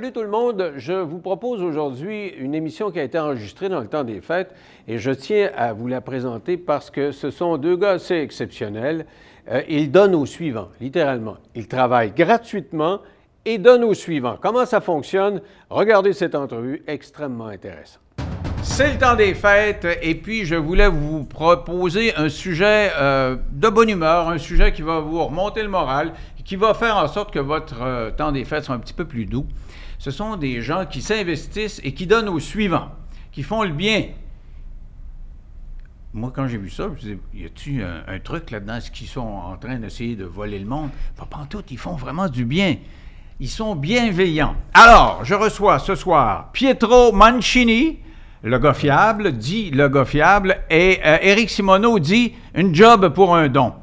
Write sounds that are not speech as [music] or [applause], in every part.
Salut tout le monde. Je vous propose aujourd'hui une émission qui a été enregistrée dans le temps des fêtes et je tiens à vous la présenter parce que ce sont deux gars assez exceptionnels. Euh, ils donnent au suivant, littéralement. Ils travaillent gratuitement et donnent au suivant. Comment ça fonctionne? Regardez cette entrevue extrêmement intéressante. C'est le temps des fêtes et puis je voulais vous proposer un sujet euh, de bonne humeur, un sujet qui va vous remonter le moral, qui va faire en sorte que votre euh, temps des fêtes soit un petit peu plus doux ce sont des gens qui s'investissent et qui donnent au suivant, qui font le bien. Moi, quand j'ai vu ça, je me disais, y a-tu un, truc là-dedans? Est-ce qu'ils sont en train d'essayer de voler le monde? Pas tout, ils font vraiment du bien. Ils sont bienveillants. Alors, je reçois ce soir Pietro Mancini, le gars fiable, dit le gars fiable, et euh, Eric Simoneau dit une job pour un don.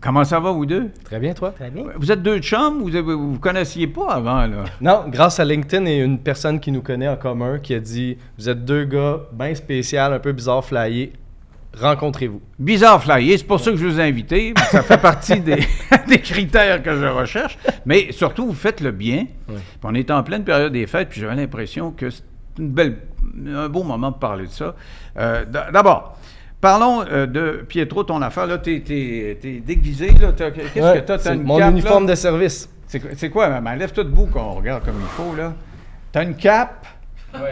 Comment ça va, vous deux? Très bien, toi? Très bien. Vous êtes deux chums? Vous ne vous, connaissiez pas avant, là? Non, grâce à LinkedIn et une personne qui nous connaît en commun qui a dit Vous êtes deux gars bien spéciaux, un peu bizarre flyés. Rencontrez-vous. Bizarre flyé, c'est pour ça que je vous ai invité. Ça fait partie [laughs] des, critères que je recherche. Mais surtout, vous faites le bien. On est en pleine période des fêtes, puis j'avais l'impression que c'est une belle, un beau moment de parler de ça. Euh, d'abord, Parlons euh, de Pietro, ton affaire. Là, tu es, déguisé. Qu'est-ce que tu as? C'est mon uniforme de service. C'est quoi? Ben, Lève-toi debout qu'on regarde comme il faut. Tu as une cape?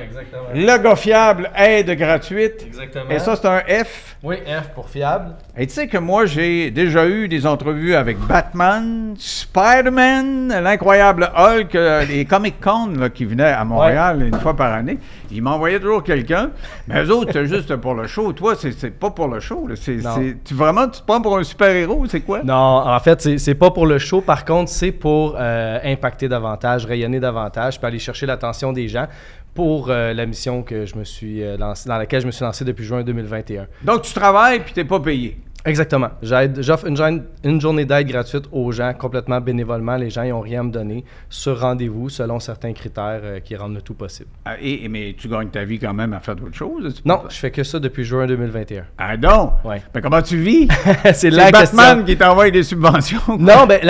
Exactement. Le gars fiable, aide gratuite. Exactement. Et ça, c'est un F. Oui, F pour fiable. Et tu sais que moi, j'ai déjà eu des entrevues avec Batman, Spider-Man, l'incroyable Hulk, euh, les Comic-Con qui venaient à Montréal une fois par année. Ils m'envoyaient toujours quelqu'un. Mais eux autres, c'est juste pour le show. Toi, c'est pas pour le show. C'est, tu, vraiment, tu te prends pour un super-héros, c'est quoi? Non, en fait, c'est pas pour le show. Par contre, c'est pour euh, impacter davantage, rayonner davantage, puis aller chercher l'attention des gens pour euh, la mission que je me suis euh, dans laquelle je me suis lancé depuis juin 2021. Donc, tu travailles puis tu n'es pas payé. Exactement. J'offre une, journée d'aide gratuite aux gens complètement bénévolement. Les gens n'ont rien à me donner sur rendez-vous selon certains critères euh, qui rendent le tout possible. Ah, et, mais tu gagnes ta vie quand même à faire d'autres choses? Non, je fais que ça depuis juin 2021. Ah donc? Ouais. Mais comment tu vis? [laughs] c'est la Batman qui t'envoie des subventions. Non, ben,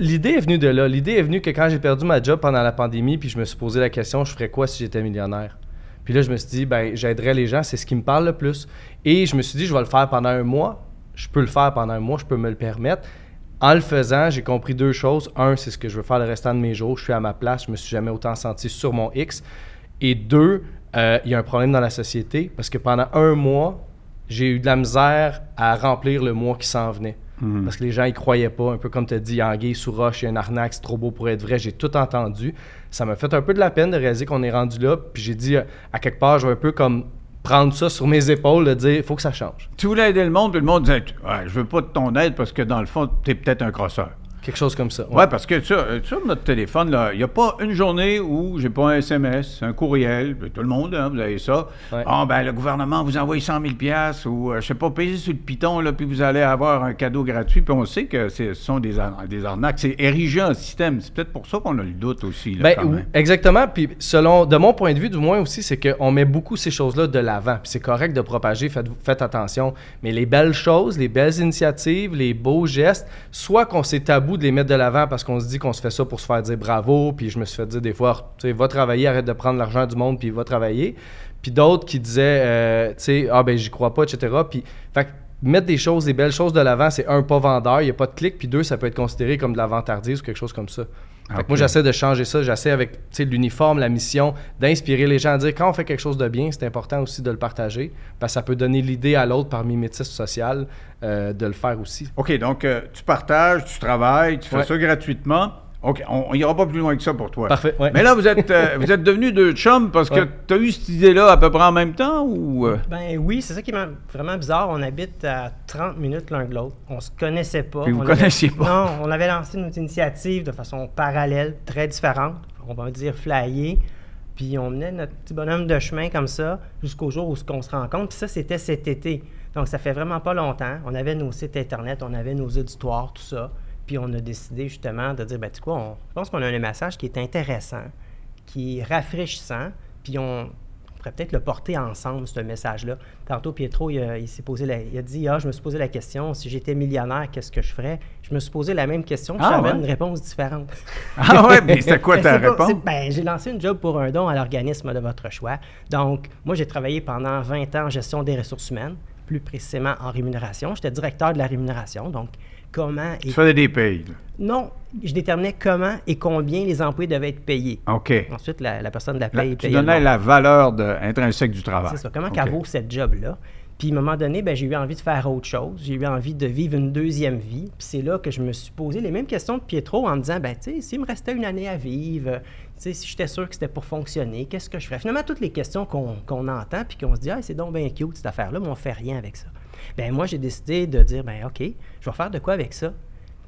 l'idée est venue de là. L'idée est venue que quand j'ai perdu ma job pendant la pandémie, puis je me suis posé la question, je ferais quoi si j'étais millionnaire? Puis là, je me suis dit, ben, j'aiderais les gens, c'est ce qui me parle le plus. Et je me suis dit, je vais le faire pendant un mois je peux le faire pendant un mois, je peux me le permettre. En le faisant, j'ai compris deux choses. Un, c'est ce que je veux faire le restant de mes jours. Je suis à ma place, je me suis jamais autant senti sur mon X. Et deux, euh, il y a un problème dans la société parce que pendant un mois, j'ai eu de la misère à remplir le mois qui s'en venait. Mhm. Parce que les gens y croyaient pas. Un peu comme tu as dit, Yanguay, sous roche, il y a une arnaque, c'est trop beau pour être vrai. J'ai tout entendu. Ça m'a fait un peu de la peine de réaliser qu'on est rendu là. Puis j'ai dit, à quelque part, je vais un peu comme prendre ça sur mes épaules, de dire, il faut que ça change. Tu voulais aider le monde, puis le monde disait, ouais, je veux pas de ton aide parce que dans le fond, tu es peut-être un crosseur. Quelque chose comme ça. Oui, parce que euh, sur, notre téléphone, il n'y a pas une journée où j'ai pas un SMS, un courriel, tout le monde, hein, vous avez ça. Ah, ben, le gouvernement vous envoie 100 000 ou, euh, je sais pas, payez sur le piton, là, puis vous allez avoir un cadeau gratuit. Puis on sait que ce sont des, des arnaques. C'est érigé en système. C'est peut-être pour ça qu'on a le doute aussi. Là, ben, Exactement. Puis selon, de mon point de vue, du moins aussi, c'est qu'on met beaucoup ces choses-là de l'avant. Puis c'est correct de propager, faites, faites attention. Mais les belles choses, les belles initiatives, les beaux gestes, soit qu'on s'est tabou de les mettre de l'avant parce qu'on se dit qu'on se fait ça pour se faire dire bravo, puis je me suis fait dire des fois, tu sais, va travailler, arrête de prendre l'argent du monde, puis va travailler. Puis d'autres qui disaient, euh, tu sais, ah ben j'y crois pas, etc. Puis, mettre des choses, des belles choses de l'avant, c'est un, pas vendeur, il n'y a pas de clic, puis deux, ça peut être considéré comme de la vantardise ou quelque chose comme ça. Moi, j'essaie de changer ça. J'essaie avec l'uniforme, la mission, d'inspirer les gens à dire quand on fait quelque chose de bien, c'est important aussi de le partager, parce que ça peut donner l'idée à l'autre par mimétisme social euh, de le faire aussi. OK, donc euh, tu partages, tu travailles, tu fais ça gratuitement. OK, on n'ira pas plus loin que ça pour toi. Parfait. Mais là, vous êtes, euh, vous êtes devenus deux chums parce que tu as eu cette idée-là à peu près en même temps ou. Euh? Ben oui, c'est ça qui est vraiment bizarre. On habite à 30 minutes l'un de l'autre. On se connaissait pas. Puis vous ne connaissiez pas. Non, on avait lancé notre initiative de façon parallèle, très différente. On va dire flyée. Puis on menait notre petit bonhomme de chemin comme ça jusqu'au jour où on se rencontre. Puis ça, c'était cet été. Donc ça fait vraiment pas longtemps. On avait nos sites Internet, on avait nos auditoires, tout ça. Puis on a décidé justement de dire, ben tu quoi, on, je pense qu'on a un message qui est intéressant, qui est rafraîchissant, puis on, pourrait peut-être le porter ensemble, ce message-là. Tantôt, Pietro, il, s'est posé il a dit Ah, je me suis posé la question, si j'étais millionnaire, qu'est-ce que je ferais Je me suis posé la même question, puis ah, j'avais une réponse différente. [laughs] Ah ouais, mais c'était quoi [laughs] ta réponse? ben, J'ai lancé une job pour un don à l'organisme de votre choix. Donc, moi, j'ai travaillé pendant 20 ans en gestion des ressources humaines, plus précisément en rémunération. J'étais directeur de la rémunération, donc comment... Et... Tu faisais des payes? Non, je déterminais comment et combien les employés devaient être payés. OK. Ensuite, la, personne de la paye... tu donnais la valeur intrinsèque du travail. C'est ça. Comment qu'elle vaut cette job-là? Puis, à un moment donné, ben, j'ai eu envie de faire autre chose. J'ai eu envie de vivre une deuxième vie. Puis, c'est là que je me suis posé les mêmes questions de Pietro en me disant, ben, tu sais, s'il me restait une année à vivre, tu sais, si j'étais sûr que c'était pour fonctionner, qu'est-ce que je ferais? Finalement, toutes les questions qu'on entend, puis qu'on se dit, ah, c'est donc bien cute cette affaire-là, mais on fait rien avec ça. Ben moi, j'ai décidé de dire, ben OK, je vais faire de quoi avec ça?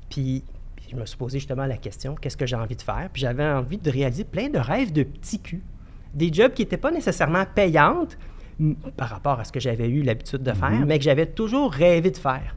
Puis, je me suis posé justement la question, qu'est-ce que j'ai envie de faire? Puis j'avais envie de réaliser plein de rêves de petits culs. Des jobs qui n'étaient pas nécessairement payantes, par rapport à ce que j'avais eu l'habitude de faire, mhm. mais que j'avais toujours rêvé de faire.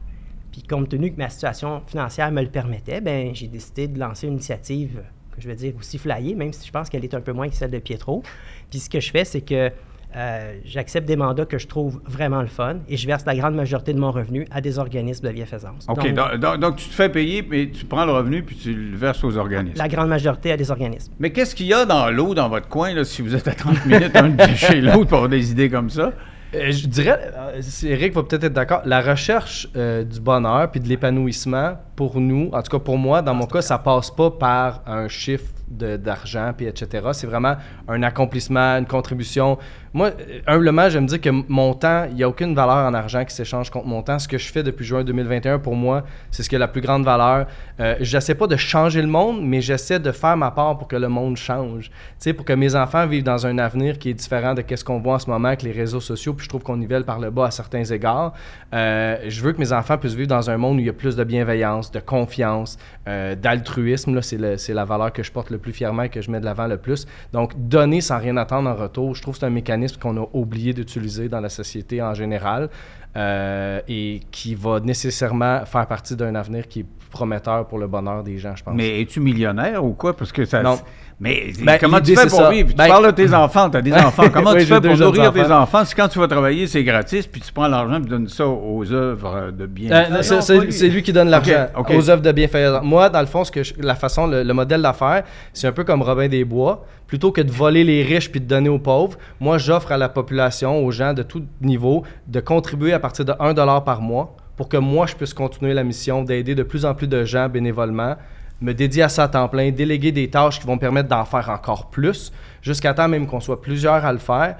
Puis compte tenu que ma situation financière me le permettait, ben j'ai décidé de lancer une initiative que je vais dire aussi flyée, même si je pense qu'elle est un peu moins que celle de Pietro. Puis ce que je fais, c'est que euh, j'accepte des mandats que je trouve vraiment le fun et je verse la grande majorité de mon revenu à des organismes de bienfaisance. OK, donc, tu te fais payer, mais tu prends le revenu puis tu le verses aux organismes. La grande majorité à des organismes. Mais qu'est-ce qu'il y a dans l'eau dans votre coin, là, si vous êtes à 30 minutes un de chez l'autre pour avoir des idées comme ça? Euh, je dirais, euh, Eric va peut-être être, d'accord, la recherche du bonheur puis de l'épanouissement, pour nous, en tout cas pour moi, dans mon cas, ça passe pas par un chiffre d'argent, puis etc. C'est vraiment un accomplissement, une contribution. Moi, euh, humblement, je me dis que mon temps, il n'y a aucune valeur en argent qui s'échange contre mon temps. Ce que je fais depuis juin 2021, pour moi, c'est ce qui a la plus grande valeur. Euh, j'essaie pas de changer le monde, mais j'essaie de faire ma part pour que le monde change. Tu sais, pour que mes enfants vivent dans un avenir qui est différent de ce qu'on voit en ce moment avec les réseaux sociaux, puis je trouve qu'on nivelle par le bas à certains égards. Euh, je veux que mes enfants puissent vivre dans un monde où il y a plus de bienveillance, de confiance, euh, d'altruisme. C'est la valeur que je porte le plus fièrement et que je mets de l'avant le plus. Donc, donner sans rien attendre en retour, je trouve que c'est un mécanisme qu'on a oublié d'utiliser dans la société en général euh, et qui va nécessairement faire partie d'un avenir qui est prometteur pour le bonheur des gens, je pense. Mais es-tu millionnaire ou quoi? Parce que ça... Non. Mais ben, comment tu fais pour vivre? tu ben, parles de tes enfants, tu as des [laughs] enfants. Comment tu fais pour nourrir tes enfants? Si quand tu vas travailler, c'est gratis, puis tu prends l'argent et tu donnes ça aux œuvres de bienfaisance. Euh, c'est lui qui donne l'argent aux œuvres de bienfaisance. Moi, dans le fond, ce que la façon, le, modèle d'affaires, c'est un peu comme Robin des Bois. Plutôt que de voler les riches puis de donner aux pauvres, moi, j'offre à la population, aux gens de tout niveau, de contribuer à partir de 1 par mois pour que moi, je puisse continuer la mission d'aider de plus en plus de gens bénévolement, me dédier à ça à temps plein, déléguer des tâches qui vont me permettre d'en faire encore plus, jusqu'à temps même qu'on soit plusieurs à le faire.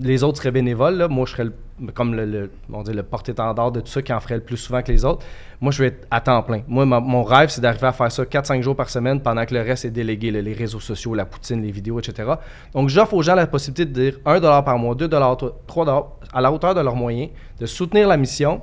Les autres seraient bénévoles, moi je serais comme le, le, le porte-étendard de tout ça qui en ferait le plus souvent que les autres. Moi je vais être à temps plein. Moi, mon rêve, c'est d'arriver à faire ça 4-5 jours par semaine pendant que le reste est délégué, les réseaux sociaux, la poutine, les vidéos, etc. Donc j'offre aux gens la possibilité de dire 1 par mois, 2 3 à la hauteur de leurs moyens, de soutenir la mission,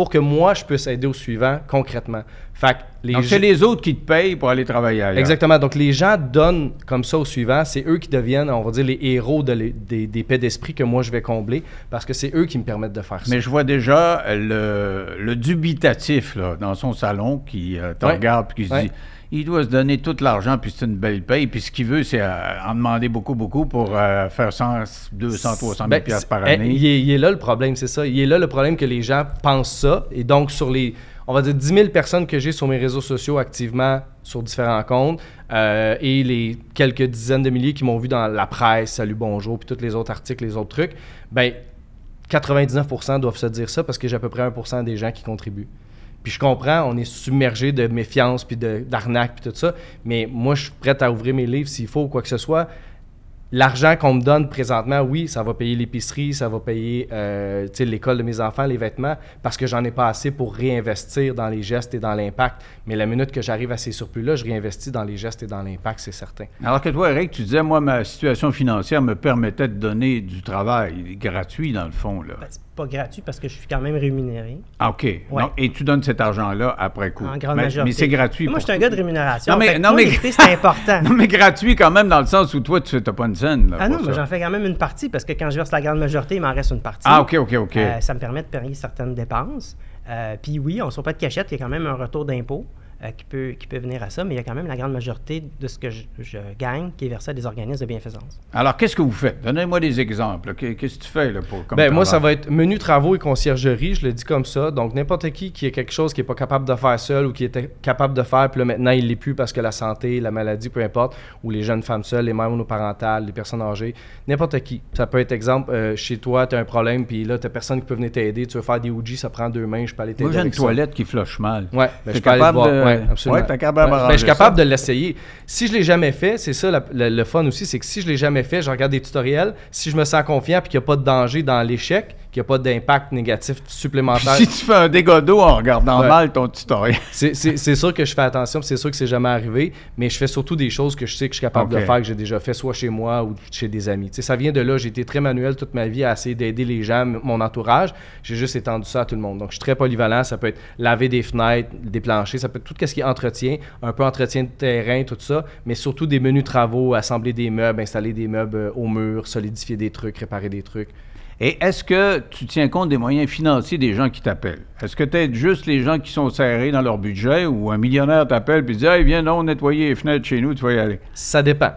pour que moi, je puisse aider au suivant concrètement. Fait les Donc, c'est les autres qui te payent pour aller travailler ailleurs. Exactement. Donc, les gens donnent comme ça au suivant. C'est eux qui deviennent, on va dire, les héros des, des paix d'esprit que moi, je vais combler parce que c'est eux qui me permettent de faire ça. Mais je vois déjà le, dubitatif là, dans son salon qui euh, te regarde et qui se dit il doit se donner tout l'argent, puis c'est une belle paye. Puis ce qu'il veut, c'est euh, en demander beaucoup, beaucoup pour euh, faire 100, 200, 300 000 par eh, année. Il est, là le problème, c'est ça. Il est là le problème que les gens pensent ça. Et donc, sur les, on va dire, 10 000 personnes que j'ai sur mes réseaux sociaux activement sur différents comptes, euh, et les quelques dizaines de milliers qui m'ont vu dans la presse, Salut, bonjour, puis tous les autres articles, les autres trucs, ben 99% doivent se dire ça parce que j'ai à peu près 1% des gens qui contribuent. Puis je comprends, on est submergé de méfiance, puis d'arnaque, puis tout ça. Mais moi, je suis prêt à ouvrir mes livres s'il faut ou quoi que ce soit l'argent qu'on me donne présentement, oui, ça va payer l'épicerie, ça va payer euh, l'école de mes enfants, les vêtements, parce que j'en ai pas assez pour réinvestir dans les gestes et dans l'impact. Mais la minute que j'arrive à ces surplus-là, je réinvestis dans les gestes et dans l'impact, c'est certain. Alors que toi, Eric, tu disais, moi, ma situation financière me permettait de donner du travail gratuit, dans le fond. Là. Ben, pas gratuit parce que je suis quand même rémunéré. Ah, OK. et tu donnes cet argent-là après coup. En grande mais, majorité. Mais c'est gratuit. Moi, je suis un gars de rémunération. Non, mais, non, mais... c'est important. [laughs] non, mais gratuit quand même dans le sens où toi, tu n'as pas une ah non, mais j'en fais quand même une partie parce que quand je verse la grande majorité, il m'en reste une partie. Ah, OK, OK, OK. Euh, ça me permet de payer certaines dépenses. Euh, puis oui, on ne sort pas de cachette, il y a quand même un retour d'impôt. Euh, qui, peut, qui peut venir à ça, mais il y a quand même la grande majorité de ce que je, je gagne qui est versé à des organismes de bienfaisance. Alors, qu'est-ce que vous faites? Donnez-moi des exemples. Qu'est- Qu'est-ce que tu fais là, pour comme Ben, moi, ça va être menu travaux et conciergerie, je le dis comme ça. Donc, n'importe qui qui a quelque chose qui n'est pas capable de faire seul ou qui était capable de faire, puis là, maintenant, il ne l'est plus parce que la santé, la maladie, peu importe, ou les jeunes femmes seules, les mères monoparentales, les personnes âgées, n'importe qui. Ça peut être, exemple, euh, chez toi, tu as un problème, puis là, tu n'as personne qui peut venir t'aider. Tu veux faire des Ouija, ça prend deux mains, je peux aller t'aider. Moi, j'ai une ça. toilette qui flush mal. Ouais, ben, je peux aller te capable voir. de- Ouais, absolument. Ouais, t'es capable Ouais. Ben, je suis capable ça. de l'essayer. Si je l'ai jamais fait, c'est ça la- le, le fun aussi, c'est que si je l'ai jamais fait, je regarde des tutoriels. Si je me sens confiant puis qu'il n'y a pas de danger dans l'échec, qu'il n'y a pas d'impact négatif Puis supplémentaire, si tu fais un dégât d'eau en regardant Ouais. mal ton tutoriel. [laughs] c'est- sûr que je fais attention, c'est sûr que c'est jamais arrivé, mais je fais surtout des choses que je sais que je suis capable de faire, que j'ai déjà fait soit chez moi ou chez des amis. Ça vient de là, j'ai été très manuel toute ma vie à essayer d'aider les gens, mon entourage. J'ai juste étendu ça à tout le monde. Donc, je suis très polyvalent. Ça peut être laver des fenêtres, des planchers, ça peut être tout ce qui est entretien, un peu entretien de terrain, tout ça, mais surtout des menus travaux, assembler des meubles, installer des meubles euh, au mur, solidifier des trucs, réparer des trucs. Et est-ce que tu tiens compte des moyens financiers des gens qui t'appellent? Est-ce que tu aides juste les gens qui sont serrés dans leur budget ou un millionnaire t'appelle et dit Hey, viens donc nettoyer les fenêtres chez nous, tu vas y aller? Ça dépend.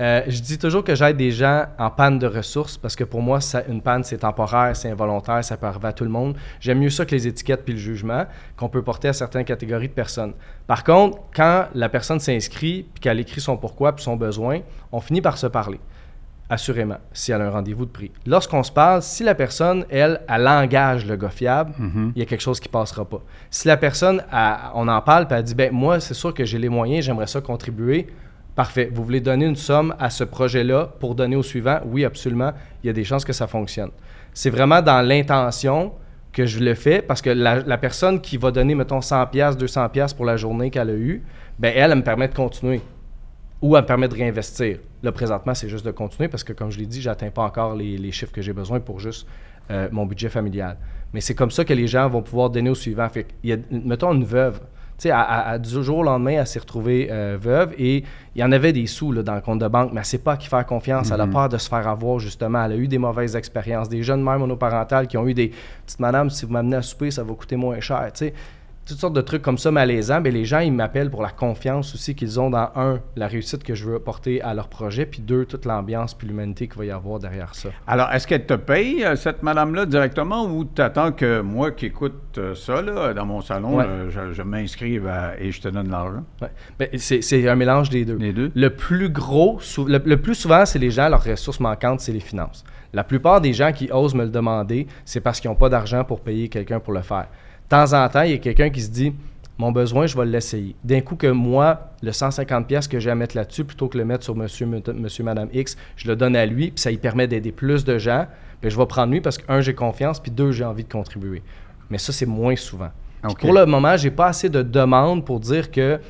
Euh, je dis toujours que j'aide des gens en panne de ressources parce que pour moi, une panne, c'est temporaire, c'est involontaire, ça peut arriver à tout le monde. J'aime mieux ça que les étiquettes puis le jugement qu'on peut porter à certaines catégories de personnes. Par contre, quand la personne s'inscrit puis qu'elle écrit son pourquoi puis son besoin, on finit par se parler. Assurément, si elle a un rendez-vous de prix. Lorsqu'on se parle, si la personne, elle, elle engage le gars fiable, il y a quelque chose qui passera pas. Si la personne, elle- on en parle, puis elle dit, ben moi, c'est sûr que j'ai les moyens, j'aimerais ça contribuer, parfait. Vous voulez donner une somme à ce projet-là pour donner au suivant? Oui, absolument. Il y a des chances que ça fonctionne. C'est vraiment dans l'intention que je le fais parce que la, la personne qui va donner, mettons, 100$, 200$ pour la journée qu'elle a eue, ben elle, elle me permet de continuer ou elle me permet de réinvestir. Là, présentement, c'est juste de continuer parce que, comme je l'ai dit, je n'atteins pas encore les, les chiffres que j'ai besoin pour juste euh, mon budget familial. Mais c'est comme ça que les gens vont pouvoir donner au suivant. Fait qu'il y a, mettons, une veuve. Tu sais, à, du jour au lendemain, elle s'est retrouvée euh, veuve et il y en avait des sous là, dans le compte de banque, mais elle ne sait pas à qui faire confiance. Elle a peur de se faire avoir, justement. Elle a eu des mauvaises expériences. Des jeunes mères monoparentales qui ont eu des petites madames, si vous m'amenez à souper, ça va coûter moins cher. Tu sais, toutes sortes de trucs comme ça malaisants, mais les gens, ils m'appellent pour la confiance aussi qu'ils ont dans, un, la réussite que je veux apporter à leur projet, puis deux, toute l'ambiance puis l'humanité qu'il va y avoir derrière ça. Alors, est-ce qu'elle te paye, euh, cette madame-là, directement, ou tu attends que moi qui écoute euh, ça, là, dans mon salon, Ouais. euh, je, je m'inscrive et je te donne l'argent? Ouais. Ben, c'est, c'est un mélange des deux. Les deux? Le plus gros, le, le plus souvent, c'est les gens, leurs ressources manquantes, c'est les finances. La plupart des gens qui osent me le demander, c'est parce qu'ils n'ont pas d'argent pour payer quelqu'un pour le faire. De temps en temps, il y a quelqu'un qui se dit Mon besoin, je vais l'essayer. D'un coup, que moi, le 150$ pièces que j'ai à mettre là-dessus, plutôt que le mettre sur monsieur, monsieur, madame X, je le donne à lui, puis ça lui permet d'aider plus de gens. Puis je vais prendre lui parce que, un, j'ai confiance, puis deux, j'ai envie de contribuer. Mais ça, c'est moins souvent. Pour le moment, j'ai pas assez de demandes pour dire que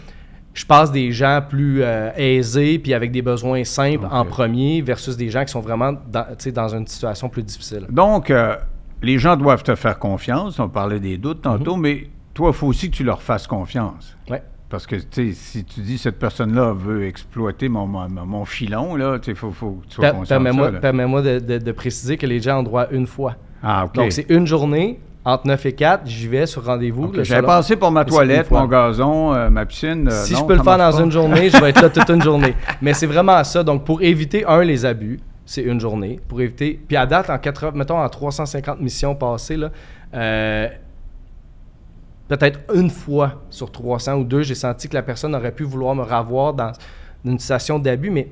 je passe des gens plus euh, aisés puis avec des besoins simples en premier versus des gens qui sont vraiment dans une situation plus difficile. Donc, euh, les gens doivent te faire confiance. On parlait des doutes tantôt, Mhm. mais toi, il faut aussi que tu leur fasses confiance. Ouais. Parce que, tu sais, si tu dis cette personne-là veut exploiter mon, mon, mon filon, là, tu faut, faut que tu sois conscient de Permets-moi ça. là. permets-moi de, de- de préciser que les gens ont droit une fois. Ah, OK. Donc, c'est une journée, entre 9 et 4, j'y vais sur rendez-vous. OK, le J'avais pour ma toilette, mon gazon, euh, ma piscine. euh, Si non, je peux le faire dans pas? une journée, je vais être là toute une [laughs] journée. Mais c'est vraiment ça. Donc, pour éviter, un, les abus, c'est une journée. Pour éviter. Puis à date, en 80, mettons, en 350 missions passées, là, euh, peut-être une fois sur 300 ou deux, j'ai senti que la personne aurait pu vouloir me ravoir dans une situation d'abus, mais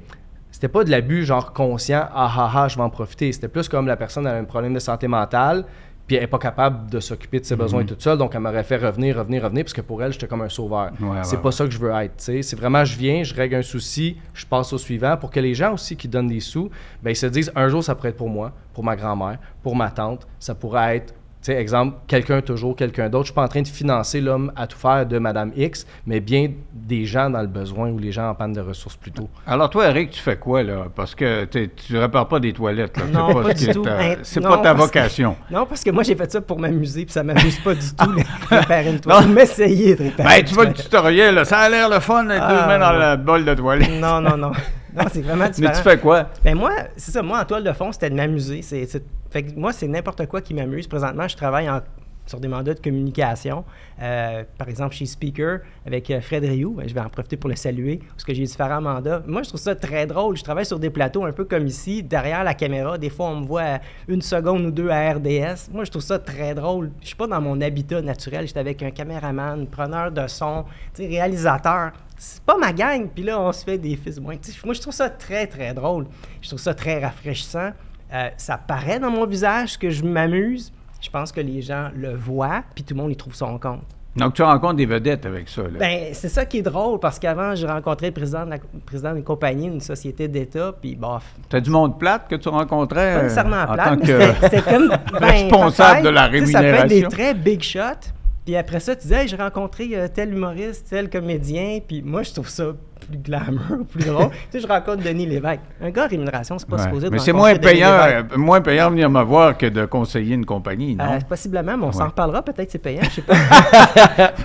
c'était pas de l'abus genre conscient, ah ah ah, je vais en profiter. C'était plus comme la personne a un problème de santé mentale, puis elle n'est pas capable de s'occuper de ses besoins toute seule, donc elle m'aurait fait revenir, revenir, revenir, parce que pour elle, j'étais comme un sauveur. Ouais, c'est ouais, pas ça que je veux être. tu sais. C'est vraiment, je viens, je règle un souci, je passe au suivant, pour que les gens aussi qui donnent des sous, ben, ils se disent, un jour, ça pourrait être pour moi, pour ma grand-mère, pour ma tante, ça pourrait être sais, exemple, quelqu'un toujours, quelqu'un d'autre. Je suis pas en train de financer l'homme à tout faire de Madame X, mais bien des gens dans le besoin ou les gens en panne de ressources plutôt. Alors, toi, Eric, tu fais quoi, là? Parce que tu répares pas des toilettes, là. C'est Non, pas du tout. ta- C'est pas ta parce que- vocation. [laughs] Non, parce que moi, j'ai fait ça pour m'amuser, puis ça m'amuse pas du [laughs] tout, de réparer une toilette. M'essayer de réparer Ben, une tu vois le tutoriel, là, ça a l'air le fun, deux Ah, mains dans ouais. le bol de toilette. Non, non, non. [laughs] Non, c'est vraiment Mais tu fais quoi? Ben moi, c'est ça. Moi, en toile de fond, c'était de m'amuser. C'est, Fait que moi, c'est n'importe quoi qui m'amuse. Présentement, je travaille en sur des mandats de communication. Euh, par exemple, chez Speaker, avec euh, Fred Rioux, ben, je vais en profiter pour le saluer, parce que j'ai différents mandats. Moi, je trouve ça très drôle. Je travaille sur des plateaux un peu comme ici, derrière la caméra. Des fois, on me voit une seconde ou deux à RDS. Moi, je trouve ça très drôle. Je suis pas dans mon habitat naturel. J'étais avec un caméraman, preneur de son, réalisateur c'est pas ma gang. Puis là, on se fait des fils moins. Moi, je trouve ça très, très drôle. Je trouve ça très rafraîchissant. Euh, ça paraît dans mon visage que je m'amuse. Je pense que les gens le voient, puis tout le monde y trouve son compte. Donc, tu rencontres des vedettes avec ça. Là. Ben, c'est ça qui est drôle, parce qu'avant, j'ai rencontré le président, de la, président d'une compagnie, d'une société d'État, puis bof. T'as du monde plate que tu rencontrais Pas nécessairement euh, en plate, tant mais que c'était comme... [laughs] Ben, responsable de la sais, Ça peut être rémunération? des très big shots, puis après ça, tu dis, hey, j'ai rencontré euh, tel humoriste, tel comédien, puis moi, je trouve ça plus glamour, plus drôle. [laughs] tu sais, je rencontre Denis Lévesque. Un gars à rémunération, c'est pas Ouais. supposé de Mais c'est rencontrer moins payant, euh, moins payant venir me voir que de conseiller une compagnie, non? Euh, possiblement, mais on s'en Ouais. reparlera. Peut-être c'est payant, je sais [laughs] pas.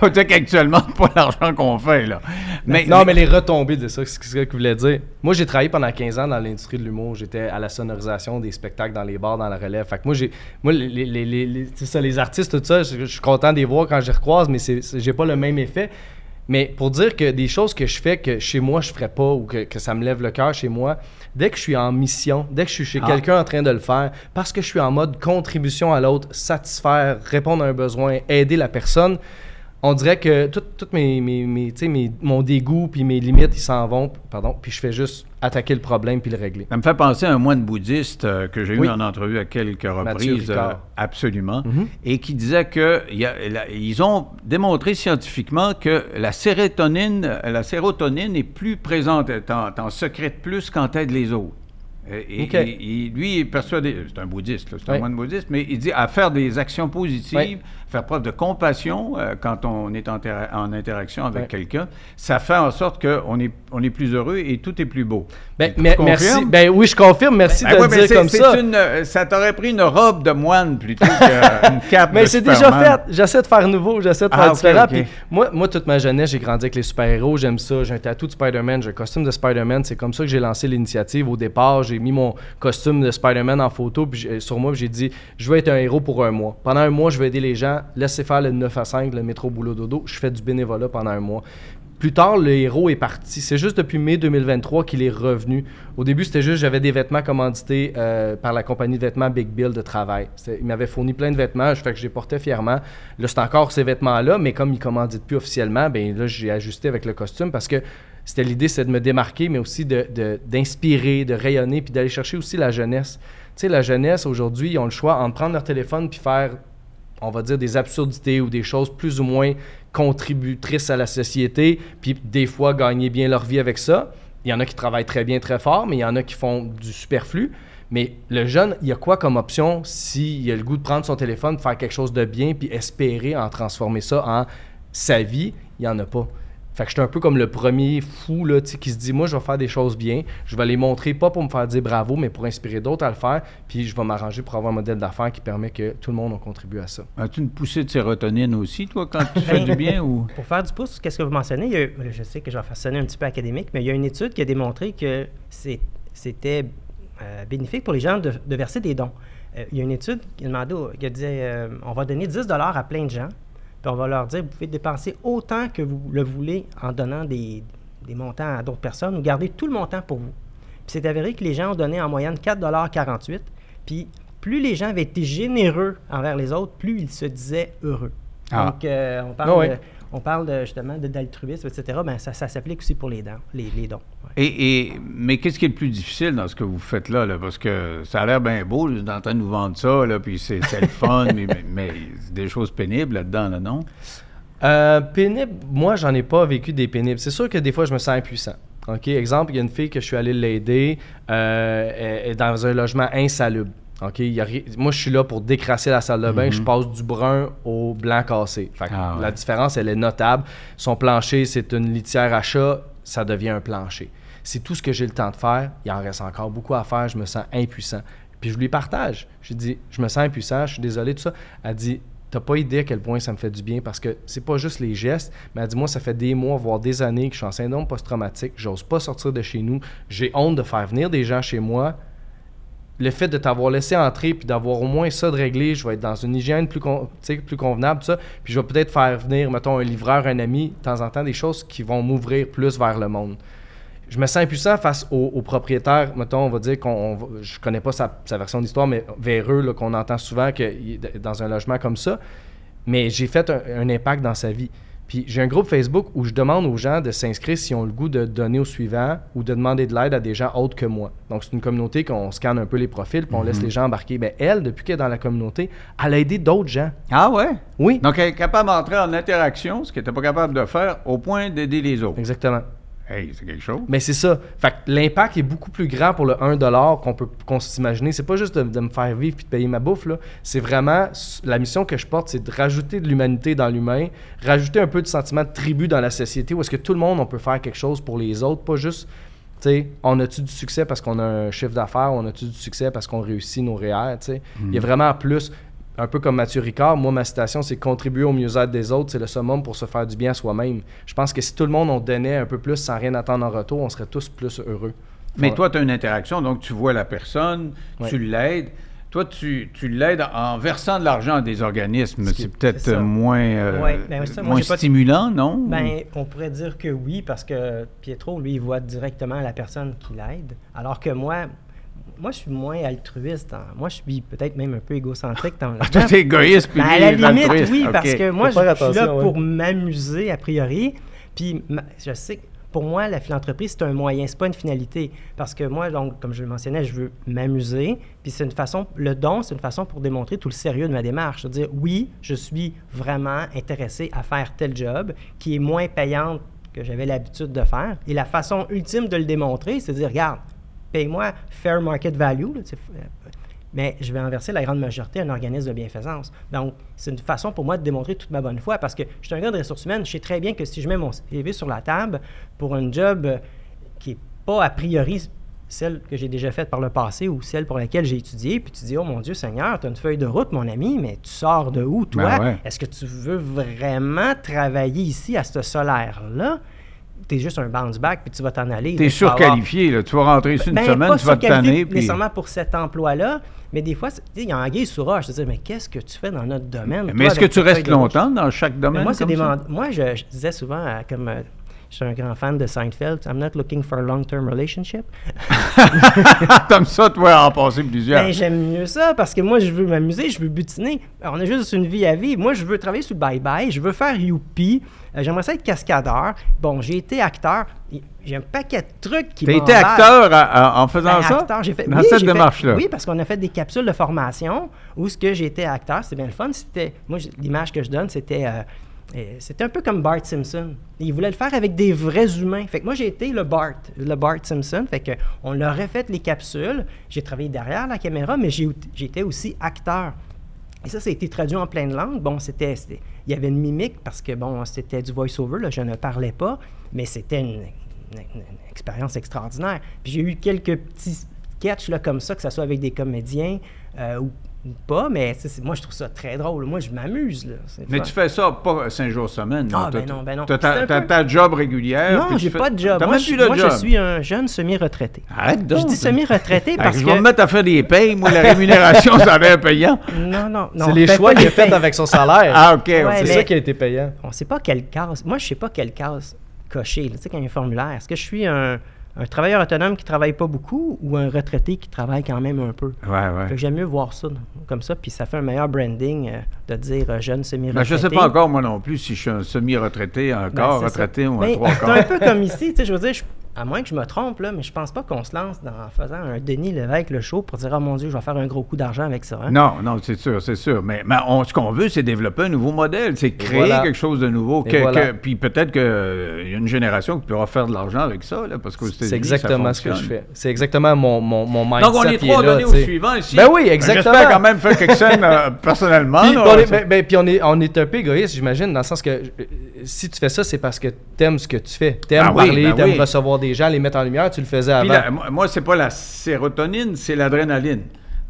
Peut-être qu'actuellement, c'est pas l'argent qu'on fait, là. Mais, non, mais les retombées de ça, c'est ce que je voulais dire. Moi, j'ai travaillé pendant 15 ans dans l'industrie de l'humour. J'étais à la sonorisation des spectacles dans les bars, dans la relève. Fait que moi, j'ai, moi les, les, les, les- c'est ça, les artistes, tout ça, je, je suis content de les voir quand je les recroise, mais j'ai pas le même effet. Mais pour dire que des choses que je fais que chez moi, je ferais pas ou que, que ça me lève le cœur chez moi, dès que je suis en mission, dès que je suis chez Ah. quelqu'un en train de le faire, parce que je suis en mode contribution à l'autre, satisfaire, répondre à un besoin, aider la personne, on dirait que tout, tout mes, mes, mes- mes- mon dégoût puis mes limites, ils s'en vont, pardon, puis je fais juste attaquer le problème puis le régler. Ça me fait penser à un moine bouddhiste euh, que j'ai Oui. eu en entrevue à quelques reprises, euh, absolument, Mhm. et qui disait que il y a- la- ils ont démontré scientifiquement que la sérotonine, la sérotonine est plus présente, t'en, secrètes plus quand t'aides les autres. Et, lui il est persuadé, c'est un bouddhiste, là, c'est un moine bouddhiste, mais il dit à faire des actions positives. Faire preuve de compassion euh, quand on est en, intera- en interaction avec Ouais. quelqu'un, ça fait en sorte qu'on est, on est plus heureux et tout est plus beau. Ben, mais- merci. Ben oui, je confirme. Merci Ben de ouais, le mais dire comme ça. une, euh, ça t'aurait pris une robe de moine plutôt qu'une [laughs] cape Mais c'est déjà fait. J'essaie de faire nouveau, j'essaie de Ah, faire ok, différent. moi, moi, toute ma jeunesse, j'ai grandi avec les super-héros. J'aime ça. J'ai un tatou de Spider-Man, j'ai un costume de Spider-Man. C'est comme ça que j'ai lancé l'initiative. Au départ, j'ai mis mon costume de Spider-Man en photo puis sur moi. j'ai dit, je veux être un héros pour un mois. Pendant un mois, je vais aider les gens. Laissez faire le 9 à 5, le métro boulot dodo. Je fais du bénévolat pendant un mois. Plus tard, le héros est parti. C'est juste depuis mai 2023 qu'il est revenu. Au début, c'était juste, j'avais des vêtements commandités euh, par la compagnie de vêtements Big Bill de travail. Il m'avait fourni plein de vêtements, je fais que je les portais fièrement. Là, c'est encore ces vêtements-là, mais comme ils ne commanditent plus officiellement, ben là, j'ai ajusté avec le costume parce que c'était l'idée, c'est de me démarquer, mais aussi de- de- d'inspirer, de, rayonner, puis d'aller chercher aussi la jeunesse. Tu sais, la jeunesse, aujourd'hui, ils ont le choix entre prendre leur téléphone puis faire on va dire, des absurdités ou des choses plus ou moins contributrices à la société, puis des fois gagner bien leur vie avec ça. Il y en a qui travaillent très bien, très fort, mais il y en a qui font du superflu. Mais le jeune, il y a quoi comme option s'il a le goût de prendre son téléphone, faire quelque chose de bien, puis espérer en transformer ça en sa vie? Il n'y en a pas. Fait que j'étais un peu comme le premier fou là, tu sais, qui se dit Moi, je vais faire des choses bien. Je vais les montrer, pas pour me faire dire bravo, mais pour inspirer d'autres à le faire. Puis je vais m'arranger pour avoir un modèle d'affaires qui permet que tout le monde en contribue à ça. As-tu une poussée de sérotonine aussi, toi, quand tu fais du bien ou... Pour faire du pouce, qu'est-ce que vous mentionnez? Il y a eu- je sais que je vais faire sonner un petit peu académique, mais il y a une étude qui a démontré que c'est- c'était euh, bénéfique pour les gens de, de verser des dons. Euh, il y a une étude qui a demandé, au- qui a dit, euh, on va donner 10 à plein de gens, puis on va leur dire, vous pouvez dépenser autant que vous le voulez en donnant des, des montants à d'autres personnes ou garder tout le montant pour vous. Puis c'est avéré que les gens ont donné en moyenne 4,48 puis plus les gens avaient été généreux envers les autres, plus ils se disaient heureux. Ah. Donc, euh, on parle, Ah de- on parle de, justement de- d'altruisme, etc. Ben, ça, ça s'applique aussi pour les dons. Les, les dons ouais. Et, et- mais qu'est-ce qui est le plus difficile dans ce que vous faites là? là? Parce que ça a l'air bien beau, vous êtes en train de nous vendre ça, là, puis c'est c'est le fun, [laughs] mais, mais, des choses pénibles là-dedans, là, non? Euh, pénible, moi, j'en ai pas vécu des pénibles. C'est sûr que des fois, je me sens impuissant. OK? Exemple, il y a une fille que je suis allé l'aider, euh, elle est dans un logement insalubre. OK? Il y a ri- Moi, je suis là pour décrasser la salle de bain. Je passe du brun au blanc cassé. Fait que Ah ouais. La différence, elle est notable. Son plancher, c'est une litière à chat, ça devient un plancher. C'est tout ce que j'ai le temps de faire. Il en reste encore beaucoup à faire. Je me sens impuissant. Puis je lui partage. Je lui dis, je me sens impuissant, je suis désolé, tout ça. Elle dit, T'as pas idée à quel point ça me fait du bien parce que c'est pas juste les gestes, mais elle dit moi ça fait des mois, voire des années que je suis en syndrome post-traumatique, j'ose pas sortir de chez nous, j'ai honte de faire venir des gens chez moi. Le fait de t'avoir laissé entrer puis d'avoir au moins ça de réglé, je vais être dans une hygiène plus, con- plus convenable. Puis je vais peut-être faire venir, mettons, un livreur, un ami, de temps en temps, des choses qui vont m'ouvrir plus vers le monde. Je me sens impuissant face au, au propriétaire, mettons, on va dire qu'on, je connais pas sa, version d'histoire, mais véreux, qu'on entend souvent que, dans un logement comme ça. Mais j'ai fait un impact dans sa vie. Puis j'ai un groupe Facebook où je demande aux gens de s'inscrire s'ils ont le goût de donner au suivant ou de demander de l'aide à des gens autres que moi. Donc c'est une communauté qu'on scanne un peu les profils puis on laisse les gens embarquer. Ben elle, depuis qu'elle est dans la communauté, elle a aidé d'autres gens. Ah ouais? Oui, Donc, elle est capable d'entrer en interaction, ce qu'elle n'était pas capable de faire, au point d'aider les autres. exactement. Hey, c'est quelque chose. Mais c'est ça. Fait que l'impact est beaucoup plus grand pour le 1$ qu'on peut qu'on s'imaginer. C'est pas juste de, de me faire vivre puis de payer ma bouffe. là. C'est vraiment la mission que je porte, c'est de rajouter de l'humanité dans l'humain, rajouter un peu de sentiment de tribu dans la société où est-ce que tout le monde, on peut faire quelque chose pour les autres, pas juste. Tu sais, on a-tu du succès parce qu'on a un chiffre d'affaires, on a-tu du succès parce qu'on réussit nos REER, tu sais. Il y a vraiment plus, un peu comme Mathieu Ricard, moi, ma citation, c'est contribuer au mieux-être des autres, c'est le summum pour se faire du bien à soi-même. Je pense que si tout le monde, on donnait un peu plus sans rien attendre en retour, on serait tous plus heureux. Mais toi, tu as une interaction, donc tu vois la personne, Ouais. tu l'aides. Toi, tu, tu l'aides en versant de l'argent à des organismes. C'est peut-être moins, euh, Ouais, ben, ça, moi, moins j'ai pas de- stimulant, non? Ben, on pourrait dire que oui, parce que Pietro, lui, il voit directement la personne qui l'aide. Alors que moi, moi, je suis moins altruiste. hein. Moi, je suis peut-être même un peu égocentrique dans [laughs] Ah, toi, t'es égoïste, puis Ben, à la limite, altruiste. oui, parce que moi, je, je suis là ouais. pour m'amuser, a priori. Puis, ma- je sais que pour moi, la philanthropie, c'est un moyen, c'est pas une finalité. Parce que moi, donc, comme je le mentionnais, je veux m'amuser. Puis, c'est une façon, le don, c'est une façon pour démontrer tout le sérieux de ma démarche. C'est-à-dire, oui, je suis vraiment intéressé à faire tel job qui est moins payante que j'avais l'habitude de faire. Et la façon ultime de le démontrer, c'est de dire, regarde, paye-moi fair market value. là, euh, mais je vais en verser la grande majorité à un organisme de bienfaisance. Donc, c'est une façon pour moi de démontrer toute ma bonne foi parce que je suis un gars de ressources humaines. Je sais très bien que si je mets mon CV sur la table pour un job euh, qui n'est pas a priori celle que j'ai déjà faite par le passé ou celle pour laquelle j'ai étudié, puis tu dis, oh mon Dieu Seigneur, tu as une feuille de route, mon ami, mais tu sors de où, toi? Ben ouais. Est-ce que tu veux vraiment travailler ici à ce solaire-là? Tu es juste un bounce back, puis tu vas t'en aller. Tu avoir- surqualifié, là. Tu vas rentrer ici une ben, semaine, pas tu vas te tanner, puis... nécessairement pour cet emploi-là, mais des fois, il y a un guise sur roche. Je te dis, mais qu'est-ce que tu fais dans notre domaine? Mais est-ce que tu restes longtemps dans chaque Mais domaine moi, c'est des moi je, je disais souvent, comme euh, je suis un grand fan de Seinfeld, I'm not looking for a long-term relationship. [laughs] Comme ça, toi, en passer plusieurs. Ben, j'aime mieux ça parce que moi, je veux m'amuser, je veux butiner. On a juste une vie à vivre. Moi, je veux travailler sur le bye-bye, je veux faire youpi. Euh, J'aimerais ça être cascadeur. Bon, j'ai été acteur. J'ai un paquet de trucs qui T'as été acteur à- à- en faisant Ben, ça? acteur, j'ai fait, dans oui, cette j'ai fait- démarche-là? oui, parce qu'on a fait des capsules de formation où ce que j'étais acteur, c'est bien le fun. C'était, moi, l'image que je donne, c'était, euh, euh, c'était un peu comme Bart Simpson. Il voulait le faire avec des vrais humains. Fait que moi, j'ai été le Bart, le Bart Simpson. Fait que on leur a fait les capsules. J'ai travaillé derrière la caméra, mais j'étais aussi acteur. Et ça, ça a été traduit en plein de langues. Bon, c'était, il y avait une mimique parce que, bon, c'était du voice-over, là, je ne parlais pas, mais c'était une, expérience extraordinaire. Puis j'ai eu quelques petits sketchs là, comme ça, que ce soit avec des comédiens euh, ou pas, mais moi, je trouve ça très drôle. Moi, je m'amuse. Là. Mais fun. tu fais ça pas cinq jours semaine. Ah, ben non, ben non. C'est un t'as peu- ta job régulière. Non, tu j'ai fais- pas de job. T'as Moi, même je, plus de moi, job. je suis un jeune semi-retraité. Arrête donc. Je dis semi-retraité parce je que... vais me mettre à faire des payes. Moi, la rémunération, ça a l'air payant. Non, non, non. C'est les choix qu'il a fait avec son salaire. Ah, OK. Ouais, c'est mais- ça qui a été payant. on ne sait pas quelle case. Moi, je ne sais pas quelle case cocher. Tu sais, quand il y a un formulaire, est-ce que je suis un, un travailleur autonome qui travaille pas beaucoup ou un retraité qui travaille quand même un peu? Ouais, ouais. J'aime mieux voir ça comme ça, puis ça fait un meilleur branding euh, de dire euh, jeune Ben, semi-retraité. je sais pas encore, moi non plus, si je suis un semi-retraité Ben, encore, c'est retraité ça. ou un Ben, trois C'est quarts. un peu comme ici, tu sais, je veux dire, je- à moins que je me trompe, là, mais je pense pas qu'on se lance dans, en faisant un Denis Lévesque le show pour dire « Oh mon Dieu, je vais faire un gros coup d'argent avec ça. hein? Non, non, c'est sûr, c'est sûr. Mais, mais on- ce qu'on veut, c'est développer un nouveau modèle, c'est créer voilà. quelque chose de nouveau. Que- voilà. que- puis peut-être qu'il y a une génération qui pourra faire de l'argent avec ça, là, parce États-Unis, C'est exactement ça ce que je fais. C'est exactement mon, mon, mon mindset Donc, on est trois donnés tu au suivant ici. Ben oui, exactement. J'espère quand même faire quelque chose euh, [laughs] personnellement. Puis, là. on est, ben- ben, puis on, est, on est un peu égoïste, j'imagine, dans le sens que euh, si tu fais ça, c'est parce que t'aimes ce que tu fais. T'aimes Ben oui, parler, ben t'aimes oui. recevoir des gens, les mettre en lumière. Tu le faisais avant. la- moi, c'est pas la sérotonine, c'est l'adrénaline.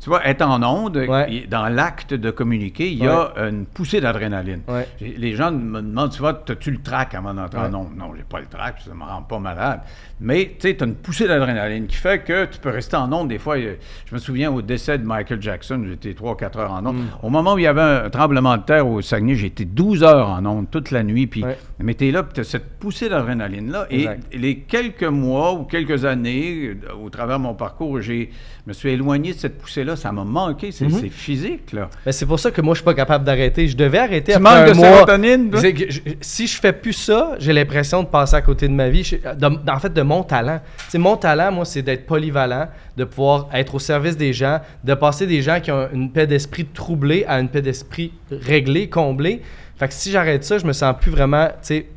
tu vois, être en onde, Ouais. dans l'acte de communiquer, il y a une poussée d'adrénaline. Ouais. Les gens me demandent, tu vois, as-tu le trac avant d'entrer en onde? Non, j'ai pas le trac, ça me rend pas malade. Mais, tu sais, tu as une poussée d'adrénaline qui fait que tu peux rester en onde. Des fois, je me souviens au décès de Michael Jackson, j'étais 3-4 heures en onde. Mm. Au moment où il y avait un tremblement de terre au Saguenay, j'étais 12 heures en onde toute la nuit. Puis, Ouais. mais tu es là, tu as cette poussée d'adrénaline-là. Et les quelques mois ou quelques années, euh, au travers de mon parcours, je me suis éloigné de cette poussée-là. Ça m'a manqué. C'est, Mm-hmm. physique, là. Mais c'est pour ça que moi, je suis pas capable d'arrêter. Je devais arrêter Tu après manques un de mois. sérotonine, je- si je fais plus ça, j'ai l'impression de passer à côté de ma vie. Je- de- en fait, de mon talent. C'est mon talent, moi, c'est d'être polyvalent, de pouvoir être au service des gens, de passer des gens qui ont une paix d'esprit troublée à une paix d'esprit réglée, comblée. Fait que si j'arrête ça, je me sens plus vraiment,